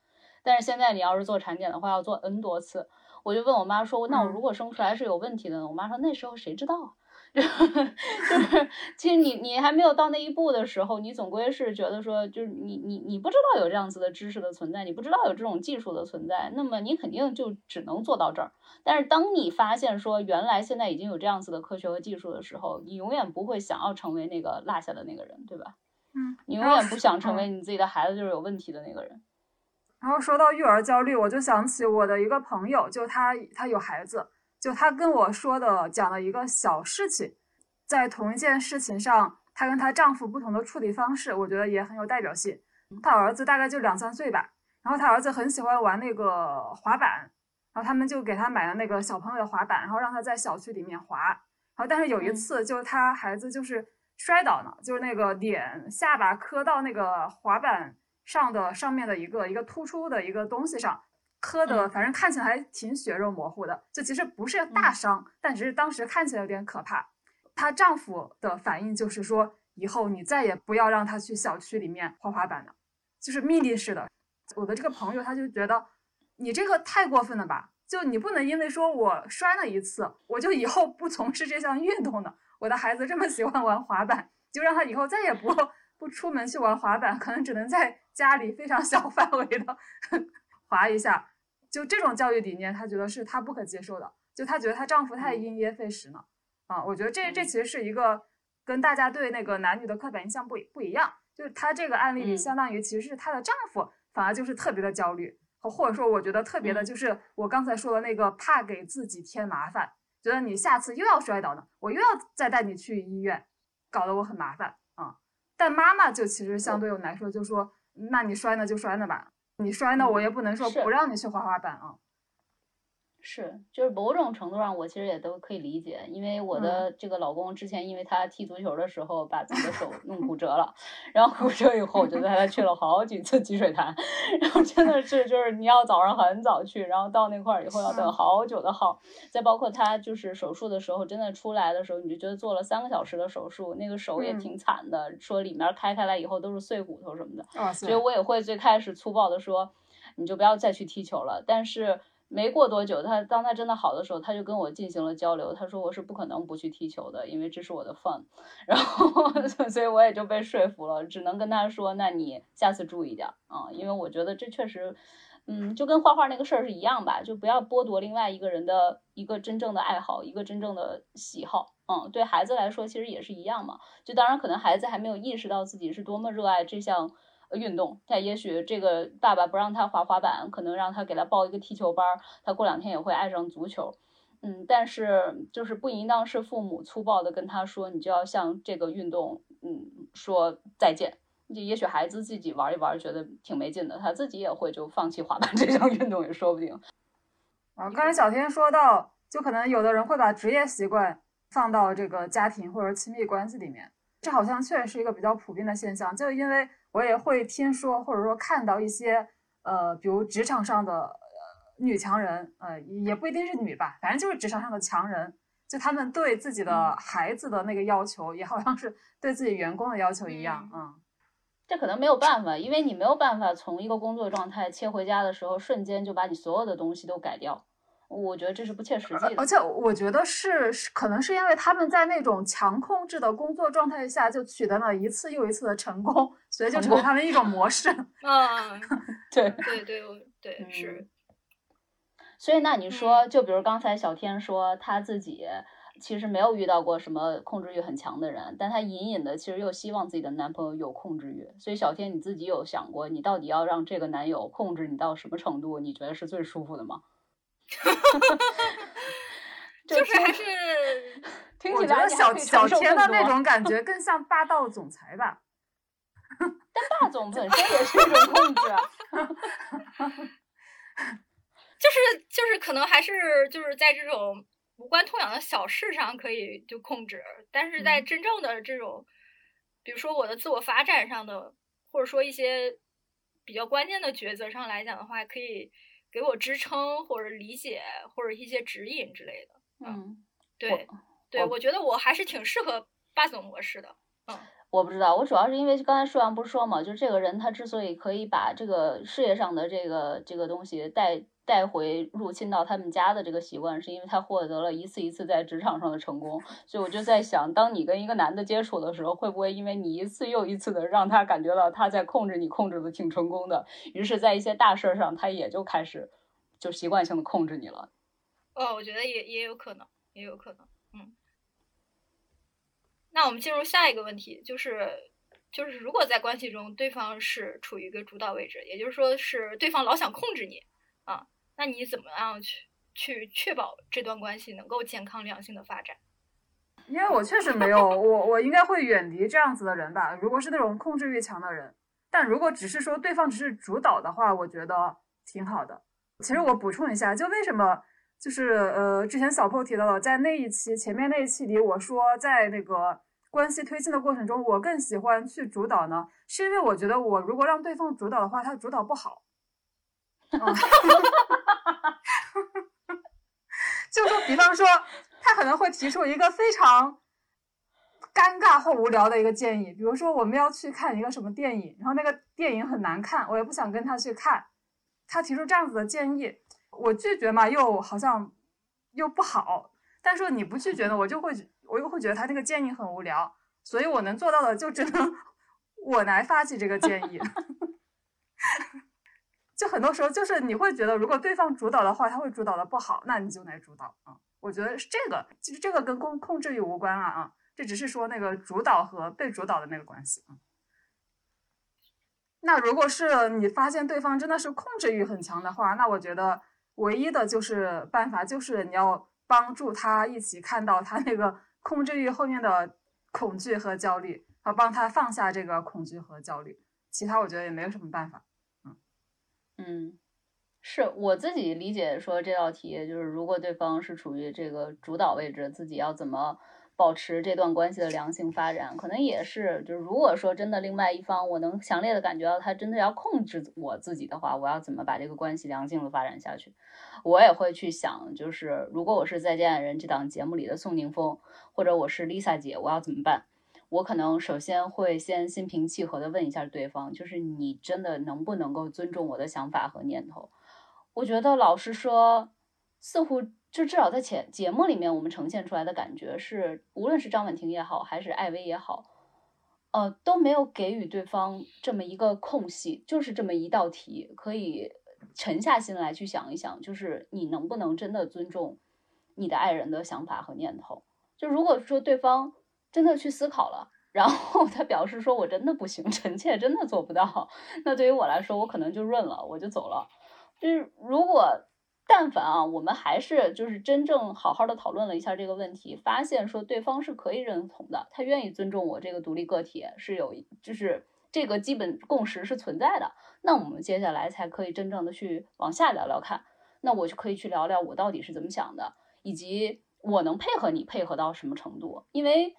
但是现在你要是做产检的话，要做 N 多次。我就问我妈说：“那我如果生出来是有问题的呢？”我妈说：“那时候谁知道？就是其实你你还没有到那一步的时候，你总归是觉得说，就是你你你不知道有这样子的知识的存在，你不知道有这种技术的存在，那么你肯定就只能做到这儿。但是当你发现说原来现在已经有这样子的科学和技术的时候，你永远不会想要成为那个落下的那个人，对吧？嗯，你永远不想成为你自己的孩子就是有问题的那个人。然后说到育儿焦虑，我就想起我的一个朋友，就他他有孩子，就他跟我说的讲了一个小事情，在同一件事情上，她跟她丈夫不同的处理方式，我觉得也很有代表性。她儿子大概就两三岁吧，然后她儿子很喜欢玩那个滑板，然后他们就给他买了那个小朋友的滑板，然后让他在小区里面滑。然后但是有一次，就是他孩子就是摔倒了，就是那个脸下巴磕到那个滑板。上的上面的一个一个突出的一个东西上磕的，反正看起来还挺血肉模糊的，就其实不是大伤，但只是当时看起来有点可怕。她丈夫的反应就是说，以后你再也不要让她去小区里面滑滑板了，就是命令式的。我的这个朋友他就觉得，你这个太过分了吧？就你不能因为说我摔了一次，我就以后不从事这项运动了。我的孩子这么喜欢玩滑板，就让他以后再也不不出门去玩滑板，可能只能在。家里非常小范围的 滑一下，就这种教育理念，她觉得是她不可接受的。就她觉得她丈夫太因噎废食了啊！我觉得这这其实是一个跟大家对那个男女的刻板印象不不一样。就是她这个案例里，相当于其实是她的丈夫反而就是特别的焦虑，或者说我觉得特别的就是我刚才说的那个怕给自己添麻烦，觉得你下次又要摔倒呢，我又要再带你去医院，搞得我很麻烦啊。但妈妈就其实相对我来说就说。那你摔呢就摔呢吧，你摔呢我也不能说不让你去滑滑板啊。是，就是某种程度上，我其实也都可以理解，因为我的这个老公之前因为他踢足球的时候把自己的手弄骨折了，然后骨折以后我就带他去了好几次积水潭，然后真的是就是你要早上很早去，然后到那块儿以后要等好久的号，再包括他就是手术的时候真的出来的时候，你就觉得做了三个小时的手术，那个手也挺惨的，说里面开开来以后都是碎骨头什么的，所以我也会最开始粗暴的说，你就不要再去踢球了，但是。没过多久，他当他真的好的时候，他就跟我进行了交流。他说我是不可能不去踢球的，因为这是我的 fun。然后，所以我也就被说服了，只能跟他说，那你下次注意点啊，因为我觉得这确实，嗯，就跟画画那个事儿是一样吧，就不要剥夺另外一个人的一个真正的爱好，一个真正的喜好。嗯，对孩子来说其实也是一样嘛。就当然可能孩子还没有意识到自己是多么热爱这项。运动，他也许这个爸爸不让他滑滑板，可能让他给他报一个踢球班，他过两天也会爱上足球。嗯，但是就是不应当是父母粗暴的跟他说，你就要向这个运动，嗯，说再见。就也许孩子自己玩一玩，觉得挺没劲的，他自己也会就放弃滑板这项运动也说不定。啊，刚才小天说到，就可能有的人会把职业习惯放到这个家庭或者亲密关系里面，这好像确实是一个比较普遍的现象，就因为。我也会听说，或者说看到一些，呃，比如职场上的呃女强人，呃，也不一定是女吧，反正就是职场上的强人，就他们对自己的孩子的那个要求，也好像是对自己员工的要求一样，嗯，这可能没有办法，因为你没有办法从一个工作状态切回家的时候，瞬间就把你所有的东西都改掉。我觉得这是不切实际的，而且我觉得是是可能是因为他们在那种强控制的工作状态下，就取得了一次又一次的成功，所以就成为他们一种模式。嗯，对对对对是。所以那你说，就比如刚才小天说他自己其实没有遇到过什么控制欲很强的人，但他隐隐的其实又希望自己的男朋友有控制欲。所以小天你自己有想过，你到底要让这个男友控制你到什么程度？你觉得是最舒服的吗？就是还是，听我觉得起来小小承受天的那种感 觉更像霸道总裁吧。但霸总本身也是一种控制啊。就是就是可能还是就是在这种无关痛痒的小事上可以就控制，但是在嗯真正的这种，比如说我的自我发展上的，或者说一些比较关键的抉择上来讲的话，可以给我支撑或者理解或者一些指引之类的。嗯，对，对我我觉得我还是挺适合霸总模式的。嗯我不知道，我主要是因为刚才舒阳不是说嘛，就是这个人他之所以可以把这个事业上的这个这个东西带带回入侵到他们家的这个习惯，是因为他获得了一次一次在职场上的成功。所以我就在想，当你跟一个男的接触的时候，会不会因为你一次又一次的让他感觉到他在控制你，控制的挺成功的，于是，在一些大事儿上，他也就开始就习惯性的控制你了。哦，我觉得也也有可能，也有可能，嗯。那我们进入下一个问题，就是就是如果在关系中对方是处于一个主导位置，也就是说是对方老想控制你啊，那你怎么样去去确保这段关系能够健康良性的发展？因为我确实没有，我我应该会远离这样子的人吧。如果是那种控制欲强的人，但如果只是说对方只是主导的话，我觉得挺好的。其实我补充一下，就为什么就是呃，之前小破提到了，在那一期前面那一期里，我说在那个关系推进的过程中，我更喜欢去主导呢，是因为我觉得我如果让对方主导的话，他主导不好。嗯 就说，比方说，他可能会提出一个非常尴尬或无聊的一个建议，比如说我们要去看一个什么电影，然后那个电影很难看，我也不想跟他去看。他提出这样子的建议，我拒绝嘛，又好像又不好。但是你不拒绝呢，我就会我又会觉得他这个建议很无聊，所以我能做到的就只能 我来发起这个建议。就很多时候就是你会觉得，如果对方主导的话，他会主导的不好，那你就来主导啊、我觉得是这个，其实这个跟控控制欲无关了啊，这只是说那个主导和被主导的那个关系啊。那如果是你发现对方真的是控制欲很强的话，那我觉得唯一的就是办法就是你要帮助他一起看到他那个控制欲后面的恐惧和焦虑，和帮他放下这个恐惧和焦虑。其他我觉得也没有什么办法。嗯，是我自己理解说这道题就是，如果对方是处于这个主导位置，自己要怎么保持这段关系的良性发展，可能也是就是，如果说真的另外一方，我能强烈的感觉到他真的要控制我自己的话，我要怎么把这个关系良性的发展下去？我也会去想，就是如果我是再见爱人这档节目里的宋宁峰，或者我是 Lisa 姐，我要怎么办？我可能首先会先心平气和的问一下对方，就是你真的能不能够尊重我的想法和念头？我觉得老实说，似乎就至少在前节目里面我们呈现出来的感觉是，无论是张婉婷也好，还是艾薇也好，呃，都没有给予对方这么一个空隙，就是这么一道题，可以沉下心来去想一想，就是你能不能真的尊重你的爱人的想法和念头？就如果说对方。真的去思考了，然后他表示说：“我真的不行，臣妾真的做不到。”那对于我来说，我可能就认了，我就走了。就是如果但凡啊，我们还是就是真正好好的讨论了一下这个问题，发现说对方是可以认同的，他愿意尊重我这个独立个体，是有就是这个基本共识是存在的。那我们接下来才可以真正的去往下聊聊看。那我就可以去聊聊我到底是怎么想的，以及我能配合你配合到什么程度，因为。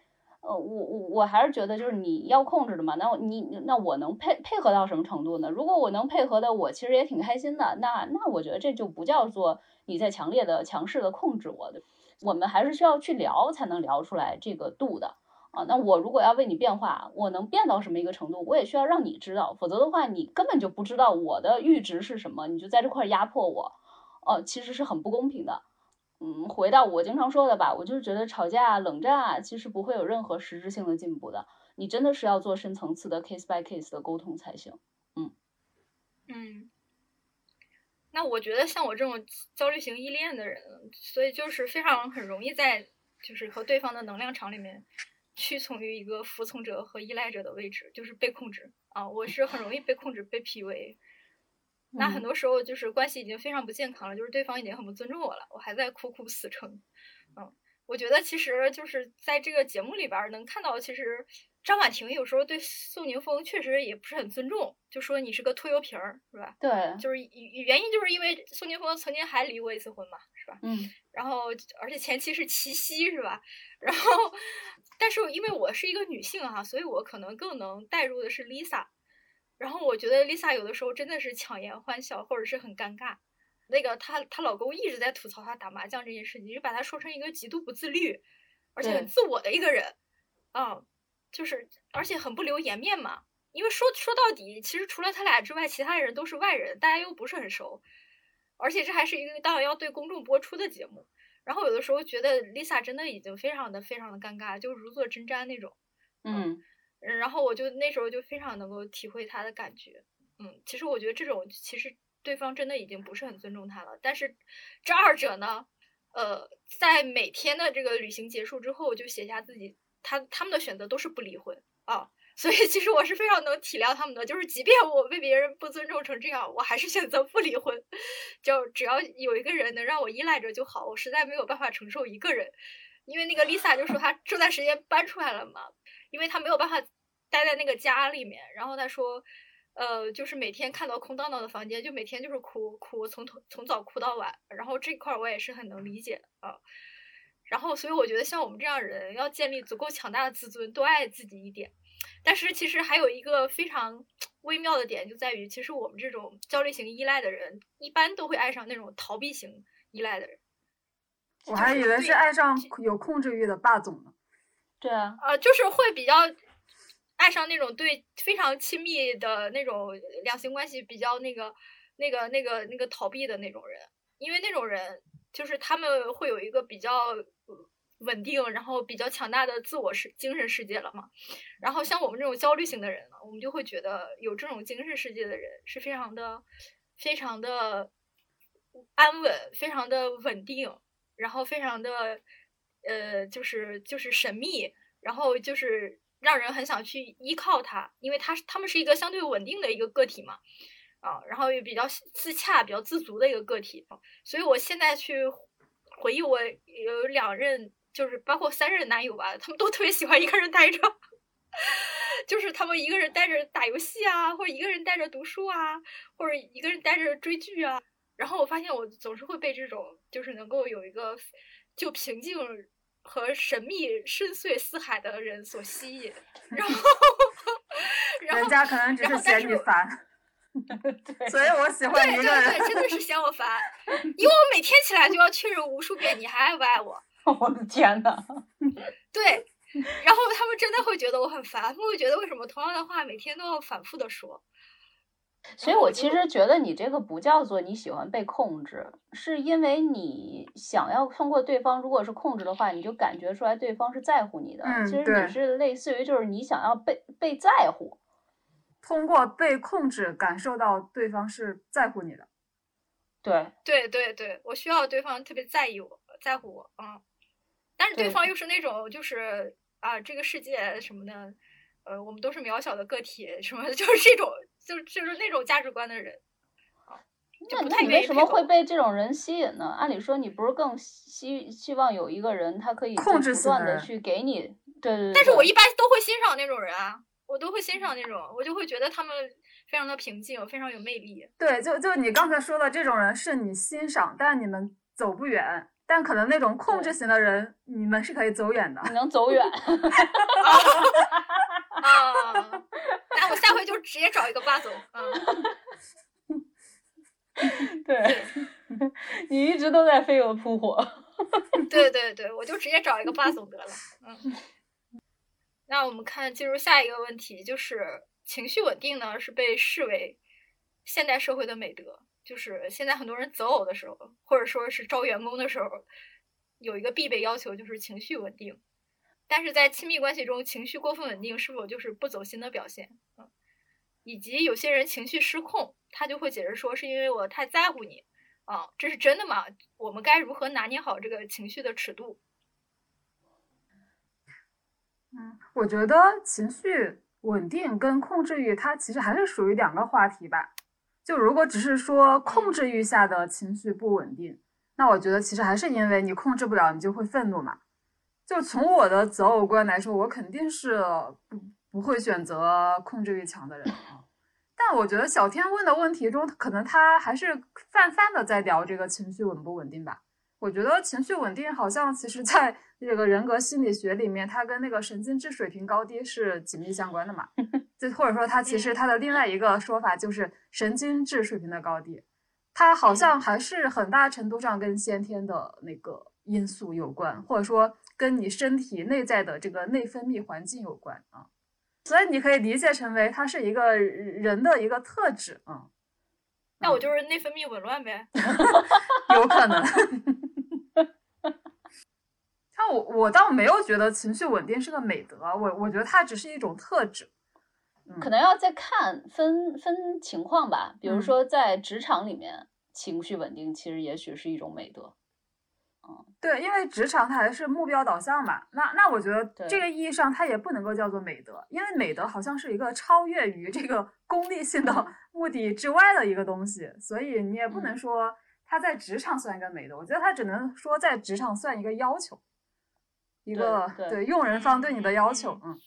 呃，我我我还是觉得就是你要控制的嘛，那你那我能配配合到什么程度呢？如果我能配合的，我其实也挺开心的。那那我觉得这就不叫做你在强烈的、强势的控制我的。我们还是需要去聊，才能聊出来这个度的啊。那我如果要为你变化，我能变到什么一个程度，我也需要让你知道，否则的话，你根本就不知道我的阈值是什么，你就在这块压迫我，呃，其实是很不公平的。嗯，回到我经常说的吧，我就是觉得吵架、冷战啊，其实不会有任何实质性的进步的。你真的是要做深层次的 case by case 的沟通才行。嗯嗯，那我觉得像我这种焦虑型依恋的人，所以就是非常很容易在就是和对方的能量场里面屈从于一个服从者和依赖者的位置，就是被控制啊。我是很容易被控制、被 PUA。那很多时候就是关系已经非常不健康了，就是对方已经很不尊重我了，我还在苦苦死撑。嗯，我觉得其实就是在这个节目里边能看到，其实张婉婷有时候对宋宁峰确实也不是很尊重，就说你是个拖油瓶儿，是吧？对，就是原因就是因为宋宁峰曾经还离过一次婚嘛，是吧？嗯，然后而且前妻是齐溪，是吧？然后，但是因为我是一个女性哈，所以我可能更能带入的是 Lisa。然后我觉得 Lisa 有的时候真的是强颜欢笑，或者是很尴尬。那个她她老公一直在吐槽她打麻将这件事情，就把她说成一个极度不自律，而且很自我的一个人，啊，就是而且很不留颜面嘛。因为说说到底，其实除了他俩之外，其他人都是外人，大家又不是很熟，而且这还是一个当然要对公众播出的节目。然后有的时候觉得 Lisa 真的已经非常的非常的尴尬，就如坐针毡那种，嗯。然后我就那时候就非常能够体会他的感觉，嗯，其实我觉得这种其实对方真的已经不是很尊重他了。但是这二者呢，呃，在每天的这个旅行结束之后，我就写下自己他他们的选择都是不离婚啊，所以其实我是非常能体谅他们的，就是即便我被别人不尊重成这样，我还是选择不离婚，就只要有一个人能让我依赖着就好。我实在没有办法承受一个人，因为那个 Lisa 就说她这段时间搬出来了嘛，因为她没有办法。待在那个家里面，然后他说，呃，就是每天看到空荡荡的房间，就每天就是哭哭，从头从早哭到晚。然后这块我也是很能理解啊。然后所以我觉得像我们这样人，要建立足够强大的自尊，多爱自己一点。但是其实还有一个非常 微妙的点，就在于其实我们这种焦虑型依赖的人，一般都会爱上那种逃避型依赖的人。我还以为是爱上有控制欲的霸总呢。对啊，呃，就是会比较。爱上那种对非常亲密的那种两性关系比较那个、那个、那个、那个逃避的那种人，因为那种人就是他们会有一个比较稳定，然后比较强大的自我世精神世界了嘛。然后像我们这种焦虑型的人呢，我们就会觉得有这种精神世界的人是非常的、非常的安稳、非常的稳定，然后非常的呃，就是就是神秘，然后就是。让人很想去依靠他，因为他他们是一个相对稳定的一个个体嘛，啊，然后也比较自洽、比较自足的一个个体，所以我现在去回忆，我有两任，就是包括三任男友吧，他们都特别喜欢一个人待着，就是他们一个人待着打游戏啊，或者一个人待着读书啊，或者一个人待着追剧啊，然后我发现我总是会被这种就是能够有一个就平静。和神秘深邃似海的人所吸引，然后，人家可能只是嫌你烦，所以我喜欢一个人。对对对，真的是嫌我烦，因为我每天起来就要确认无数遍你还爱不爱我。我的天呐。对，然后他们真的会觉得我很烦，他们会觉得为什么同样的话每天都要反复的说。所以，我其实觉得你这个不叫做你喜欢被控制，是因为你想要通过对方，如果是控制的话，你就感觉出来对方是在乎你的。嗯，其实你是类似于就是你想要被被在乎，通过被控制感受到对方是在乎你的。对，对对对，我需要对方特别在意我，在乎我，嗯。但是对方又是那种就是啊，这个世界什么的，呃，我们都是渺小的个体，什么，就是这种。就是就是那种价值观的人，那那你为什么会被这种人吸引呢？按理说你不是更希希望有一个人，他可以控制不断的去给你，对对对。但是我一般都会欣赏那种人啊，我都会欣赏那种，我就会觉得他们非常的平静，非常有魅力。对，就就你刚才说的这种人是你欣赏，但你们走不远。但可能那种控制型的人，你们是可以走远的，你能走远。啊，那我下回就直接找一个霸总。嗯，对，你一直都在飞蛾扑火。对对对，我就直接找一个霸总得了。嗯，那我们看进入下一个问题，就是情绪稳定呢，是被视为现代社会的美德。就是现在很多人择偶的时候，或者说是招员工的时候，有一个必备要求就是情绪稳定。但是在亲密关系中，情绪过分稳定是否就是不走心的表现？嗯，以及有些人情绪失控，他就会解释说是因为我太在乎你啊，这是真的吗？我们该如何拿捏好这个情绪的尺度？嗯，我觉得情绪稳定跟控制欲，它其实还是属于两个话题吧。就如果只是说控制欲下的情绪不稳定，那我觉得其实还是因为你控制不了，你就会愤怒嘛。就从我的择偶观来说，我肯定是不不会选择控制欲强的人。但我觉得小天问的问题中，可能他还是泛泛的在聊这个情绪稳不稳定吧。我觉得情绪稳定好像其实在这个人格心理学里面，它跟那个神经质水平高低是紧密相关的嘛。就或者说，它其实它的另外一个说法就是神经质水平的高低，它好像还是很大程度上跟先天的那个因素有关，或者说跟你身体内在的这个内分泌环境有关啊。所以你可以理解成为它是一个人的一个特质啊。那我就是内分泌紊乱呗，有可能。像我，我倒没有觉得情绪稳定是个美德，我我觉得它只是一种特质。可能要再看分分情况吧，比如说在职场里面，情绪稳定其实也许是一种美德。嗯，对，因为职场它还是目标导向嘛，那那我觉得这个意义上它也不能够叫做美德，因为美德好像是一个超越于这个功利性的 目的之外的一个东西，所以你也不能说它在职场算一个美德，我觉得它只能说在职场算一个要求，一个对用人方对你的要求，嗯。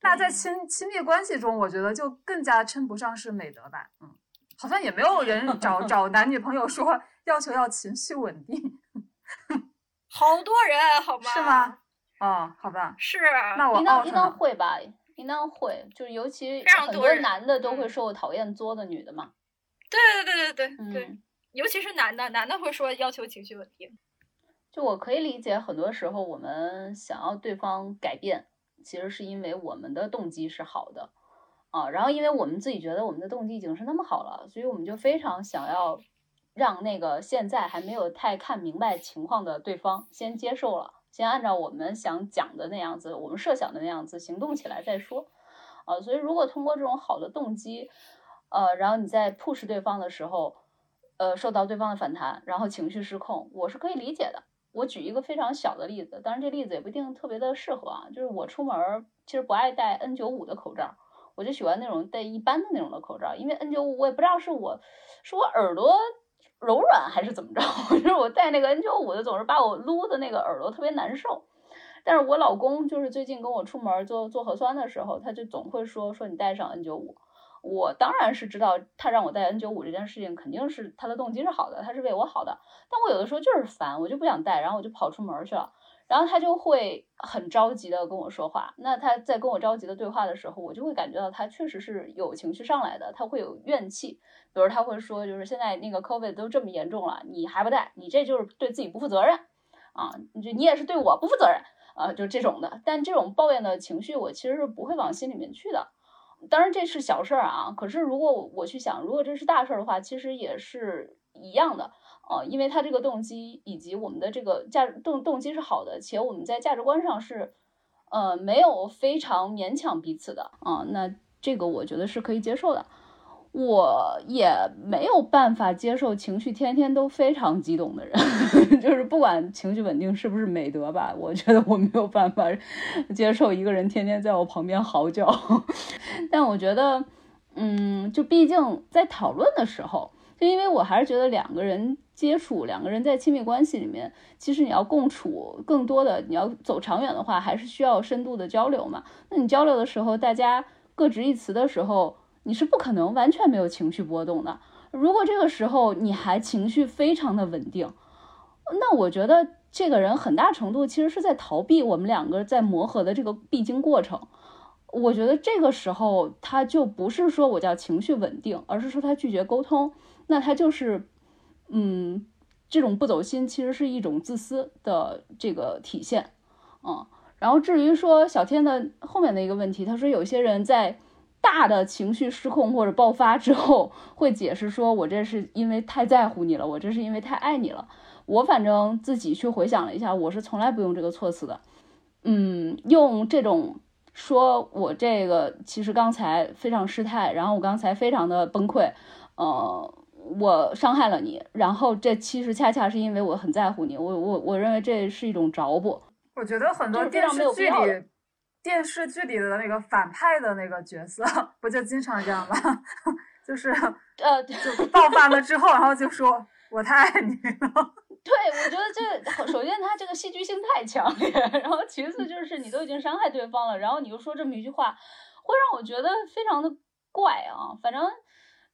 那在亲亲密关系中，我觉得就更加称不上是美德吧。嗯，好像也没有人找 找男女朋友说要求要情绪稳定。好多人，好吗？是吗？哦，好吧。是。那我应当应当会吧？应当会，就是尤其很多男的都会说我讨厌作的女的嘛。对对对对对对，尤其是男的，男的会说要求情绪稳定。就我可以理解，很多时候我们想要对方改变。其实是因为我们的动机是好的，啊，然后因为我们自己觉得我们的动机已经是那么好了，所以我们就非常想要让那个现在还没有太看明白情况的对方先接受了，先按照我们想讲的那样子，我们设想的那样子行动起来再说，啊，所以如果通过这种好的动机，呃，然后你在 push 对方的时候，呃，受到对方的反弹，然后情绪失控，我是可以理解的。我举一个非常小的例子，当然这例子也不一定特别的适合啊。就是我出门其实不爱戴 N 九五的口罩，我就喜欢那种戴一般的那种的口罩，因为 N 九五我也不知道是我是我耳朵柔软还是怎么着，就是我戴那个 N 九五的总是把我撸的那个耳朵特别难受。但是我老公就是最近跟我出门做做核酸的时候，他就总会说说你戴上 N 九五。我当然是知道他让我戴 N 九五这件事情肯定是他的动机是好的，他是为我好的。但我有的时候就是烦，我就不想戴，然后我就跑出门去了。然后他就会很着急的跟我说话。那他在跟我着急的对话的时候，我就会感觉到他确实是有情绪上来的，他会有怨气。比如他会说，就是现在那个 COVID 都这么严重了，你还不戴，你这就是对自己不负责任啊！你就你也是对我不负责任啊！就这种的。但这种抱怨的情绪，我其实是不会往心里面去的。当然这是小事儿啊，可是如果我去想，如果这是大事儿的话，其实也是一样的啊，因为他这个动机以及我们的这个价动动机是好的，且我们在价值观上是呃没有非常勉强彼此的啊，那这个我觉得是可以接受的。我也没有办法接受情绪天天都非常激动的人，就是不管情绪稳定是不是美德吧，我觉得我没有办法接受一个人天天在我旁边嚎叫。但我觉得，嗯，就毕竟在讨论的时候，就因为我还是觉得两个人接触，两个人在亲密关系里面，其实你要共处更多的，你要走长远的话，还是需要深度的交流嘛。那你交流的时候，大家各执一词的时候。你是不可能完全没有情绪波动的。如果这个时候你还情绪非常的稳定，那我觉得这个人很大程度其实是在逃避我们两个在磨合的这个必经过程。我觉得这个时候他就不是说我叫情绪稳定，而是说他拒绝沟通。那他就是，嗯，这种不走心其实是一种自私的这个体现。嗯，然后至于说小天的后面的一个问题，他说有些人在。大的情绪失控或者爆发之后，会解释说：“我这是因为太在乎你了，我这是因为太爱你了。”我反正自己去回想了一下，我是从来不用这个措辞的。嗯，用这种说我这个其实刚才非常失态，然后我刚才非常的崩溃，呃，我伤害了你，然后这其实恰恰是因为我很在乎你。我我我认为这是一种找补。我觉得很多电视剧里。电视剧里的那个反派的那个角色，不就经常这样吗？就是呃，就爆发了之后，然后就说我太爱你了。对，我觉得这首先他这个戏剧性太强烈，然后其次就是你都已经伤害对方了，然后你又说这么一句话，会让我觉得非常的怪啊。反正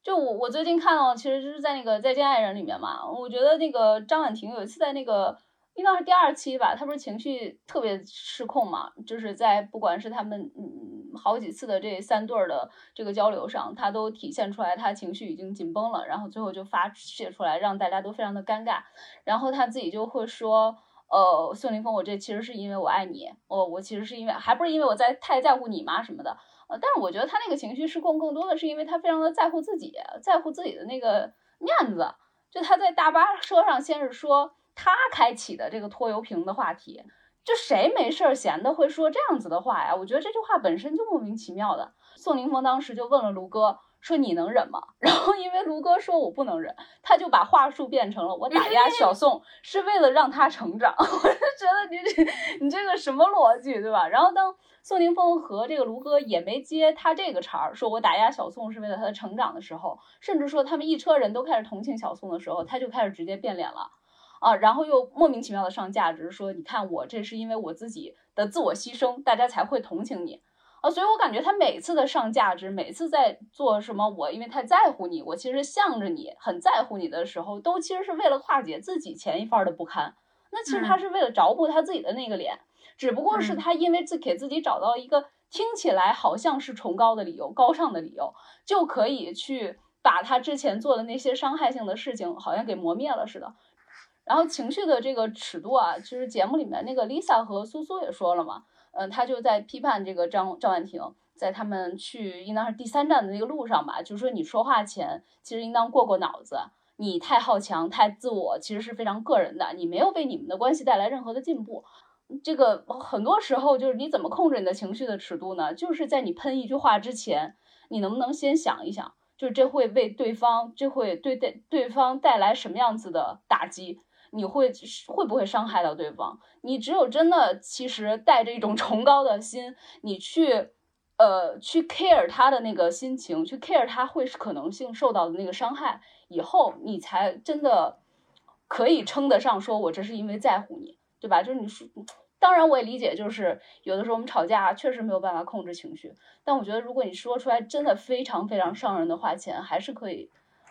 就我我最近看到，其实就是在那个《再见爱人》里面嘛，我觉得那个张婉婷有一次在那个。应当是第二期吧，她不是情绪特别失控嘛？就是在不管是他们嗯好几次的这三对儿的这个交流上，他都体现出来他情绪已经紧绷了，然后最后就发泄出来，让大家都非常的尴尬。然后他自己就会说，呃，宋凌峰，我这其实是因为我爱你，我我其实是因为还不是因为我在太在乎你吗什么的？但是我觉得他那个情绪失控更多的是因为他非常的在乎自己，在乎自己的那个面子。就他在大巴车上先是说。他开启的这个拖油瓶的话题，就谁没事儿闲的会说这样子的话呀？我觉得这句话本身就莫名其妙的。宋宁峰当时就问了卢哥说：“你能忍吗？”然后因为卢哥说我不能忍，他就把话术变成了我打压小宋 是为了让他成长。我就觉得你这你这个什么逻辑，对吧？然后当宋宁峰和这个卢哥也没接他这个茬儿，说我打压小宋是为了他的成长的时候，甚至说他们一车人都开始同情小宋的时候，他就开始直接变脸了。啊，然后又莫名其妙的上价值，说你看我这是因为我自己的自我牺牲，大家才会同情你啊，所以我感觉他每次的上价值，每次在做什么，我因为太在乎你，我其实向着你，很在乎你的时候，都其实是为了化解自己前一番的不堪。那其实他是为了着补他自己的那个脸，只不过是他因为自给自己找到一个听起来好像是崇高的理由、高尚的理由，就可以去把他之前做的那些伤害性的事情，好像给磨灭了似的。然后情绪的这个尺度啊，其实节目里面那个 Lisa 和苏苏也说了嘛，嗯，他就在批判这个张张婉婷，在他们去应当是第三站的那个路上吧，就是说你说话前其实应当过过脑子，你太好强太自我，其实是非常个人的，你没有为你们的关系带来任何的进步。这个很多时候就是你怎么控制你的情绪的尺度呢？就是在你喷一句话之前，你能不能先想一想，就是这会为对方，这会对对对方带来什么样子的打击？你会会不会伤害到对方？你只有真的其实带着一种崇高的心，你去呃去 care 他的那个心情，去 care 他会可能性受到的那个伤害，以后你才真的可以称得上说我这是因为在乎你，对吧？就是你说，当然我也理解，就是有的时候我们吵架确实没有办法控制情绪，但我觉得如果你说出来真的非常非常伤人的话前，还是可以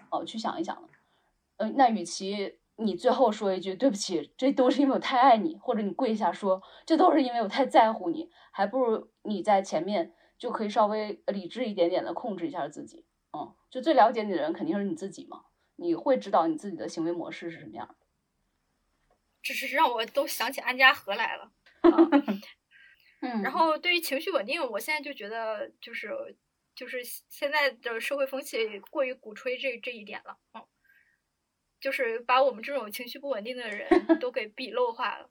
哦去想一想的。嗯，那与其。你最后说一句对不起，这都是因为我太爱你，或者你跪下说这都是因为我太在乎你，还不如你在前面就可以稍微理智一点点的控制一下自己。嗯，就最了解你的人肯定是你自己嘛，你会知道你自己的行为模式是什么样的。这是让我都想起安家和来了。嗯，然后对于情绪稳定，我现在就觉得就是就是现在的社会风气过于鼓吹这这一点了。嗯。就是把我们这种情绪不稳定的人 都给鄙陋化了，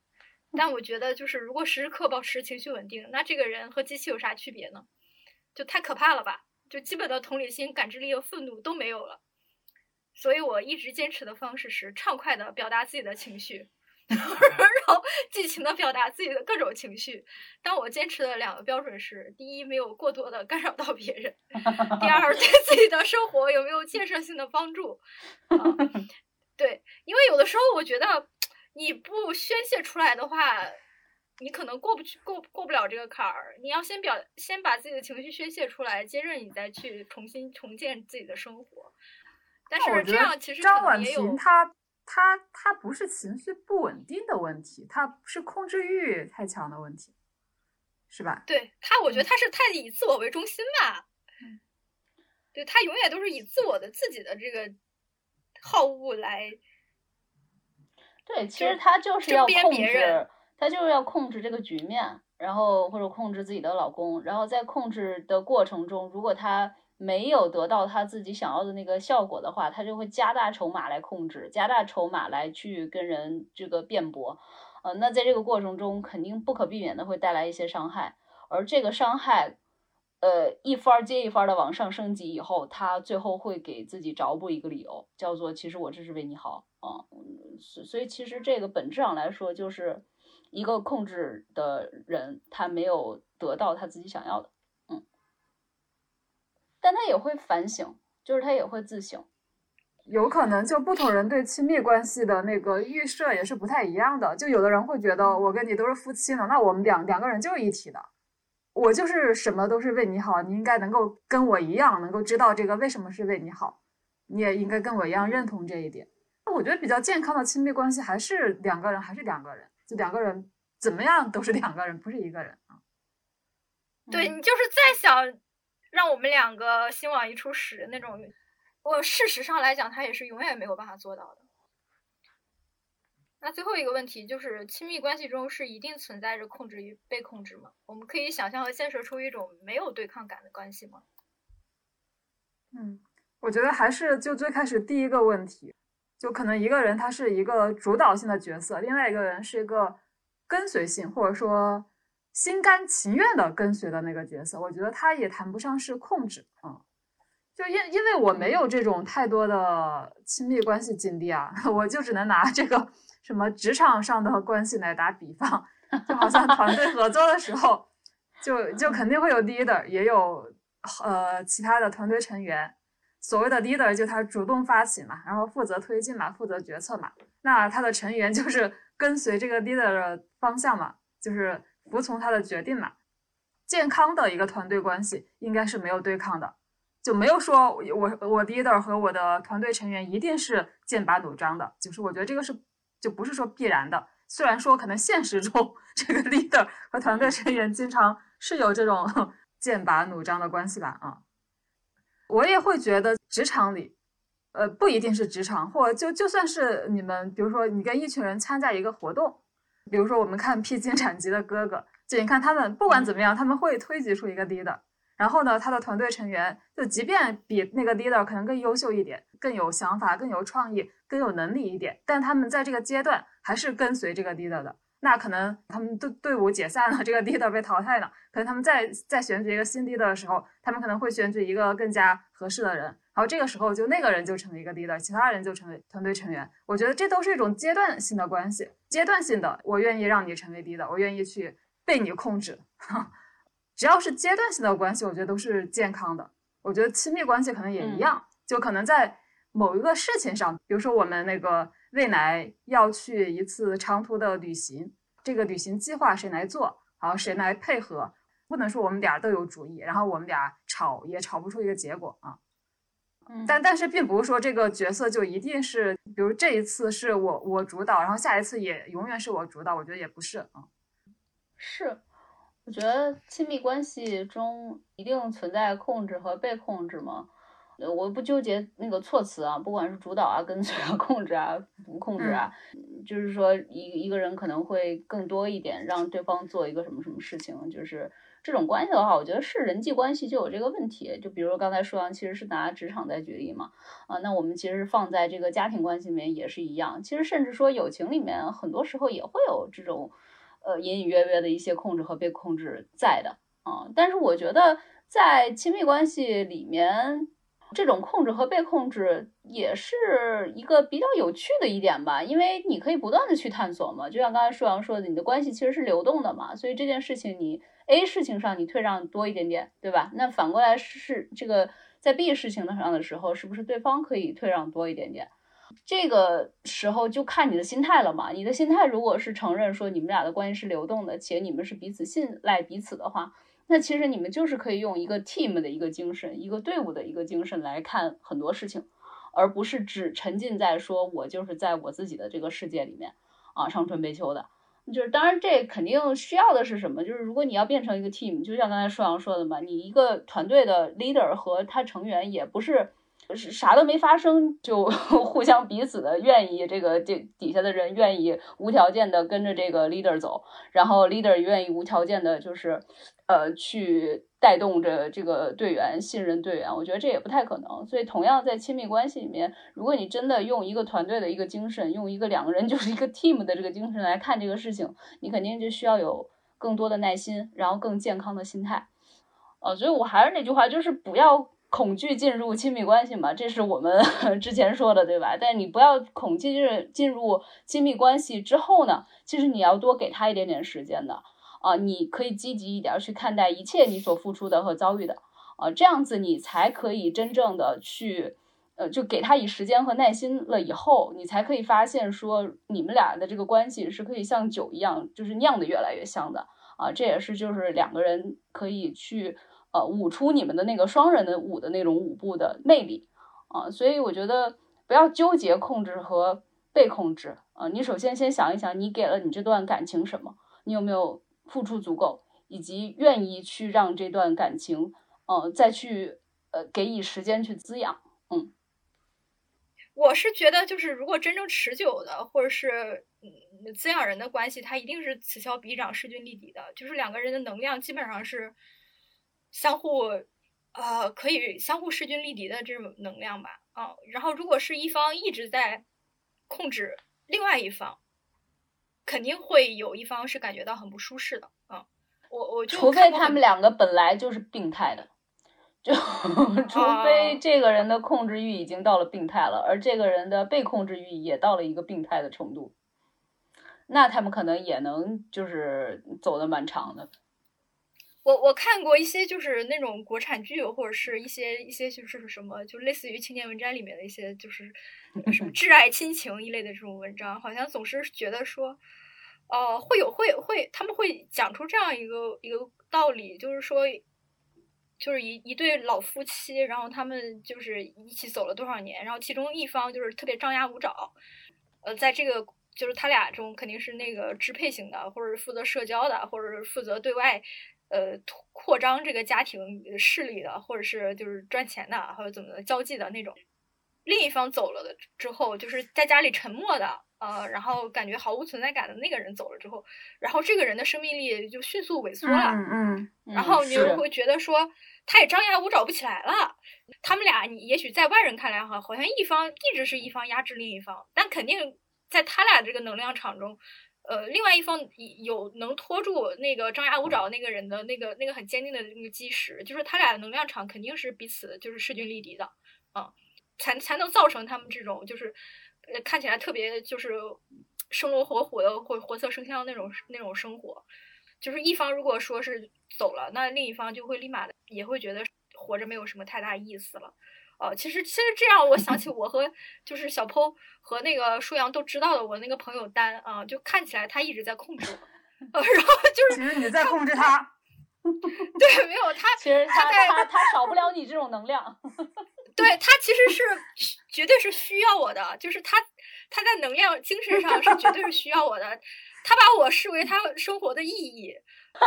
但我觉得就是如果时时刻保持情绪稳定，那这个人和机器有啥区别呢？就太可怕了吧！就基本的同理心、感知力和愤怒都没有了。所以我一直坚持的方式是畅快的表达自己的情绪，然后尽情的表达自己的各种情绪。但我坚持的两个标准是：第一，没有过多的干扰到别人；第二，对自己的生活有没有建设性的帮助。对，因为有的时候我觉得你不宣泄出来的话，你可能过不去，过过不了这个坎儿。你要先表，先把自己的情绪宣泄出来，接着你再去重新重建自己的生活。但是这样其实张婉婷她她她不是情绪不稳定的问题，她是控制欲太强的问题，是吧？对她，我觉得她是太以自我为中心吧。嗯，对她永远都是以自我的自己的这个。好恶来，对，其实他就是要控制，他就是要控制这个局面，然后或者控制自己的老公，然后在控制的过程中，如果他没有得到他自己想要的那个效果的话，他就会加大筹码来控制，加大筹码来去跟人这个辩驳，呃，那在这个过程中肯定不可避免的会带来一些伤害，而这个伤害。呃，一番接一番的往上升级以后，他最后会给自己找补一个理由，叫做其实我这是为你好啊。所所以其实这个本质上来说，就是一个控制的人，他没有得到他自己想要的，嗯。但他也会反省，就是他也会自省。有可能就不同人对亲密关系的那个预设也是不太一样的。就有的人会觉得我跟你都是夫妻呢，那我们两两个人就是一体的，我就是什么都是为你好，你应该能够跟我一样，能够知道这个为什么是为你好，你也应该跟我一样认同这一点。那我觉得比较健康的亲密关系还是两个人，还是两个人，就两个人怎么样都是两个人，不是一个人啊。对你就是再想让我们两个心往一处使那种。我事实上来讲，他也是永远没有办法做到的。那最后一个问题就是，亲密关系中是一定存在着控制与被控制吗？我们可以想象和建设出一种没有对抗感的关系吗？嗯，我觉得还是就最开始第一个问题，就可能一个人他是一个主导性的角色，另外一个人是一个跟随性或者说心甘情愿的跟随的那个角色。我觉得他也谈不上是控制啊。就因因为我没有这种太多的亲密关系经历啊，我就只能拿这个什么职场上的关系来打比方，就好像团队合作的时候，就就肯定会有 leader，也有呃其他的团队成员。所谓的 leader 就他主动发起嘛，然后负责推进嘛，负责决策嘛。那他的成员就是跟随这个 leader 的方向嘛，就是服从他的决定嘛。健康的一个团队关系应该是没有对抗的。就没有说我我 leader 和我的团队成员一定是剑拔弩张的，就是我觉得这个是就不是说必然的。虽然说可能现实中这个 leader 和团队成员经常是有这种 剑拔弩张的关系吧，啊，我也会觉得职场里，呃，不一定是职场，或就就算是你们，比如说你跟一群人参加一个活动，比如说我们看《披荆斩棘的哥哥》，就你看他们不管怎么样，他们会推举出一个 leader。然后呢，他的团队成员就即便比那个 leader 可能更优秀一点，更有想法、更有创意、更有能力一点，但他们在这个阶段还是跟随这个 leader 的。那可能他们队队伍解散了，这个 leader 被淘汰了，可能他们在在选举一个新 leader 的时候，他们可能会选举一个更加合适的人。然后这个时候就那个人就成为一个 leader，其他人就成为团队成员。我觉得这都是一种阶段性的关系，阶段性的，我愿意让你成为 leader，我愿意去被你控制。只要是阶段性的关系，我觉得都是健康的。我觉得亲密关系可能也一样，就可能在某一个事情上，比如说我们那个未来要去一次长途的旅行，这个旅行计划谁来做，然后谁来配合，不能说我们俩都有主意，然后我们俩吵也吵不出一个结果啊。但但是并不是说这个角色就一定是，比如这一次是我我主导，然后下一次也永远是我主导，我觉得也不是啊。是。我觉得亲密关系中一定存在控制和被控制吗？我不纠结那个措辞啊，不管是主导啊、跟随啊、控制啊、不控制啊，就是说一一个人可能会更多一点，让对方做一个什么什么事情，就是这种关系的话，我觉得是人际关系就有这个问题。就比如刚才说完，其实是拿职场在举例嘛，啊，那我们其实放在这个家庭关系里面也是一样，其实甚至说友情里面，很多时候也会有这种。呃，隐隐约约的一些控制和被控制在的啊，但是我觉得在亲密关系里面，这种控制和被控制也是一个比较有趣的一点吧，因为你可以不断的去探索嘛，就像刚才舒阳说的，你的关系其实是流动的嘛，所以这件事情你 A 事情上你退让多一点点，对吧？那反过来是这个在 B 事情上的时候，是不是对方可以退让多一点点？这个时候就看你的心态了嘛。你的心态如果是承认说你们俩的关系是流动的，且你们是彼此信赖彼此的话，那其实你们就是可以用一个 team 的一个精神，一个队伍的一个精神来看很多事情，而不是只沉浸在说我就是在我自己的这个世界里面啊，伤春悲秋的。就是当然这肯定需要的是什么？就是如果你要变成一个 team，就像刚才舒阳说的嘛，你一个团队的 leader 和他成员也不是。啥都没发生，就 互相彼此的愿意，这个这底下的人愿意无条件的跟着这个 leader 走，然后 leader 愿意无条件的，就是呃去带动着这个队员，信任队员。我觉得这也不太可能。所以，同样在亲密关系里面，如果你真的用一个团队的一个精神，用一个两个人 就是一个 team 的这个精神来看这个事情，你肯定就需要有更多的耐心，然后更健康的心态。呃，所以我还是那句话，就是不要。恐惧进入亲密关系嘛，这是我们 之前说的，对吧？但你不要恐惧进进入亲密关系之后呢，其实你要多给他一点点时间的啊，你可以积极一点去看待一切你所付出的和遭遇的啊，这样子你才可以真正的去，呃，就给他以时间和耐心了以后，你才可以发现说你们俩的这个关系是可以像酒一样，就是酿的越来越香的啊，这也是就是两个人可以去呃舞出你们的那个双人的舞的那种舞步的魅力。啊，所以我觉得不要纠结控制和被控制。啊，你首先先想一想，你给了你这段感情什么，你有没有付出足够，以及愿意去让这段感情。嗯，再去呃给予时间去滋养，嗯，我是觉得就是如果真正持久的或者是嗯滋养人的关系，它一定是此消彼长、势均力敌的，就是两个人的能量基本上是相互呃可以相互势均力敌的这种能量吧，啊，然后如果是一方一直在控制另外一方，肯定会有一方是感觉到很不舒适的，啊，我我就除非他们两个本来就是病态的。就 除非这个人的控制欲已经到了病态了，而这个人的被控制欲也到了一个病态的程度，那他们可能也能就是走的蛮长的。我我看过一些就是那种国产剧，或者是一些一些就是什么，就类似于青年文摘里面的一些就是什么挚爱亲情一类的这种文章，好像总是觉得说，哦，会有会会他们会讲出这样一个一个道理，就是说。就是一一对老夫妻，然后他们就是一起走了多少年，然后其中一方就是特别张牙舞爪，呃，在这个就是他俩中肯定是那个支配型的，或者负责社交的，或者是负责对外呃扩张这个家庭势力的，或者是就是赚钱的，或者怎么的交际的那种。另一方走了的之后，就是在家里沉默的，呃，然后感觉毫无存在感的那个人走了之后，然后这个人的生命力就迅速萎缩了，嗯嗯，然后你就会觉得说。他也张牙舞爪不起来了。他们俩，你也许在外人看来哈，好像一方一直是一方压制另一方，但肯定在他俩这个能量场中，呃，另外一方有能拖住那个张牙舞爪那个人的那个那个很坚定的那个基石，就是他俩的能量场肯定是彼此就是势均力敌的，啊，才才能造成他们这种就是呃看起来特别就是生龙活虎的或活色生香那种那种生活。就是一方如果说是走了，那另一方就会立马也会觉得活着没有什么太大意思了。哦，其实其实这样，我想起 我和就是小剖和那个舒阳都知道的，我那个朋友丹啊，就看起来他一直在控制我，呃，然后就是其实你在控制他。对，没有他，其实他他他少不了你这种能量。对他其实是绝对是需要我的，就是他他在能量精神上是绝对是需要我的。他把我视为他生活的意义，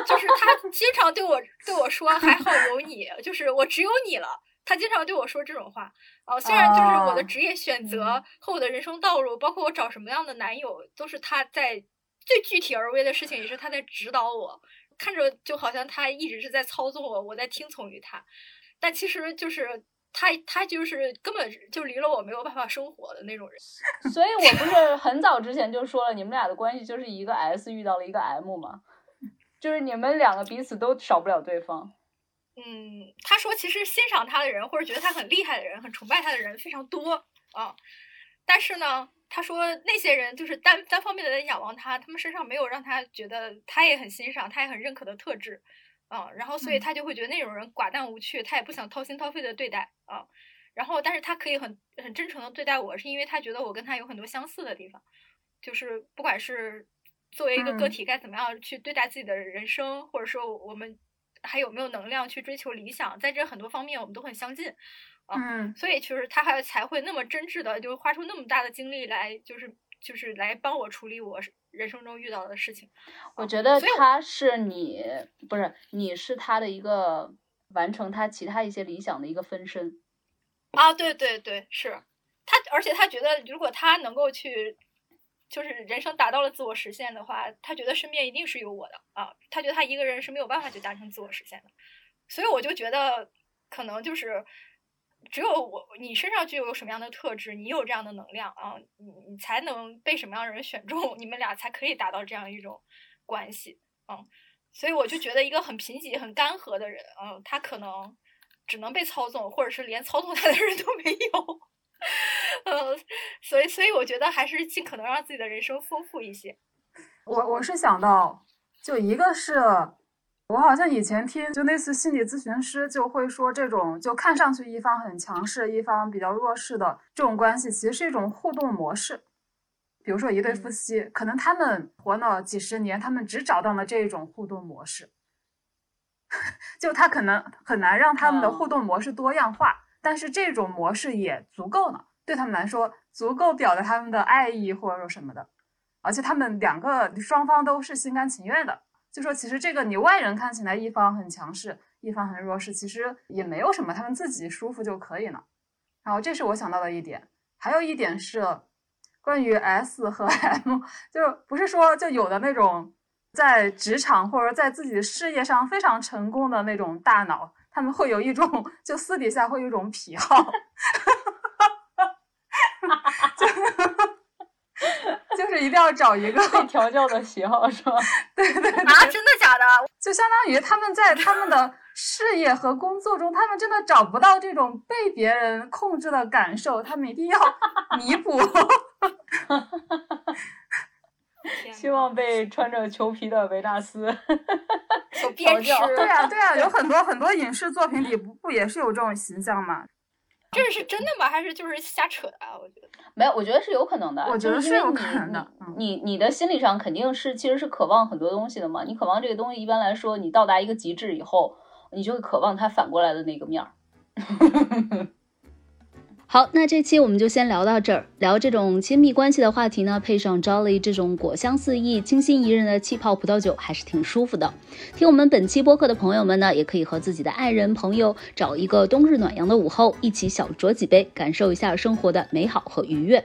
就是他经常对我对我说：“还好有你，就是我只有你了。”他经常对我说这种话。哦，虽然就是我的职业选择和我的人生道路，包括我找什么样的男友，都是他在最具体而微的事情，也是他在指导我。看着就好像他一直是在操纵我，我在听从于他，但其实就是。他他就是根本就离了我没有办法生活的那种人，所以我不是 很早之前就说了，你们俩的关系就是一个 S 遇到了一个 M 嘛，就是你们两个彼此都少不了对方。嗯，他说其实欣赏他的人或者觉得他很厉害的人、很崇拜他的人非常多啊，但是呢，他说那些人就是单单方面的在仰望他，他们身上没有让他觉得他也很欣赏、他也很认可的特质。啊，然后所以他就会觉得那种人寡淡无趣，他也不想掏心掏肺的对待啊。然后，但是他可以很很真诚的对待我，是因为他觉得我跟他有很多相似的地方，就是不管是作为一个个体该怎么样去对待自己的人生，或者说我们还有没有能量去追求理想，在这很多方面我们都很相近啊。所以就是他还才会那么真挚的，就花出那么大的精力来，就是就是来帮我处理我。人生中遇到的事情，我觉得他是你不是你是他的一个完成他其他一些理想的一个分身啊，对对对，是他，而且他觉得如果他能够去，就是人生达到了自我实现的话，他觉得身边一定是有我的啊，他觉得他一个人是没有办法去达成自我实现的，所以我就觉得可能就是。只有我，你身上具有什么样的特质，你有这样的能量啊，你你才能被什么样的人选中，你们俩才可以达到这样一种关系，嗯，所以我就觉得一个很贫瘠、很干涸的人，嗯，他可能只能被操纵，或者是连操纵他的人都没有，嗯，所以所以我觉得还是尽可能让自己的人生丰富一些。我我是想到，就一个是我好像以前听就类似心理咨询师就会说，这种就看上去一方很强势，一方比较弱势的这种关系，其实是一种互动模式。比如说一对夫妻，可能他们活了几十年，他们只找到了这种互动模式，就他可能很难让他们的互动模式多样化，但是这种模式也足够了，对他们来说足够表达他们的爱意或者说什么的，而且他们两个双方都是心甘情愿的。就说其实这个你外人看起来一方很强势，一方很弱势，其实也没有什么，他们自己舒服就可以了。然后这是我想到的一点，还有一点是。关于 S 和 M，就不是说就有的那种在职场或者在自己事业上非常成功的那种大脑，他们会有一种就私底下会有一种癖好，就就是一定要找一个被调教的喜好是吧？对对啊，真的假的？就相当于他们在他们的。事业和工作中，他们真的找不到这种被别人控制的感受，他们一定要弥补。希望被穿着裘皮的维纳斯 调教。对呀，对呀，有很多很多影视作品里不不也是有这种形象吗？这是真的吗？还是就是瞎扯的？我觉得没有，我觉得是有可能的。我觉得是有可能的。你你的心理上肯定是其实是渴望很多东西的嘛。你渴望这个东西，一般来说，你到达一个极致以后。你就会渴望它反过来的那个面儿。好，那这期我们就先聊到这儿。聊这种亲密关系的话题呢，配上 Jolly 这种果香四溢、清新宜人的气泡葡萄酒，还是挺舒服的。听我们本期播客的朋友们呢，也可以和自己的爱人、朋友找一个冬日暖阳的午后，一起小酌几杯，感受一下生活的美好和愉悦。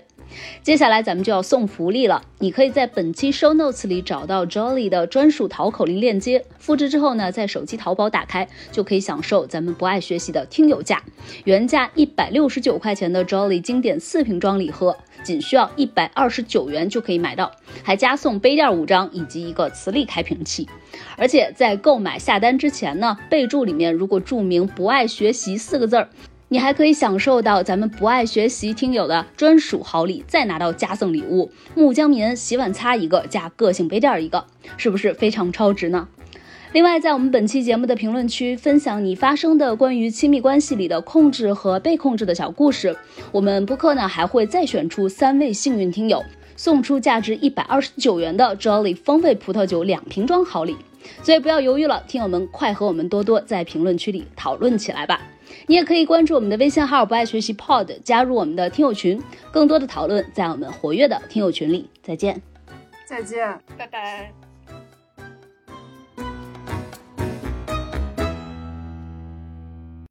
接下来咱们就要送福利了，你可以在本期 show notes 里找到 Jolly 的专属淘口令链接，复制之后呢，在手机淘宝打开就可以享受咱们不爱学习的听友价，原价一百六十九块钱的 Jolly 经典四瓶装礼盒，仅需要一百二十九元就可以买到，还加送杯垫五张以及一个磁力开瓶器，而且在购买下单之前呢，备注里面如果注明不爱学习四个字儿。你还可以享受到咱们不爱学习听友的专属好礼，再拿到加赠礼物木浆棉洗碗擦一个，加个性杯垫一个，是不是非常超值呢？另外，在我们本期节目的评论区分享你发生的关于亲密关系里的控制和被控制的小故事，我们播客呢还会再选出三位幸运听友，送出价值一百二十九元的 Jolly 风味葡萄酒两瓶装好礼。所以不要犹豫了，听友们快和我们多多在评论区里讨论起来吧！你也可以关注我们的微信号“不爱学习 Pod”，加入我们的听友群，更多的讨论在我们活跃的听友群里。再见，再见，拜拜。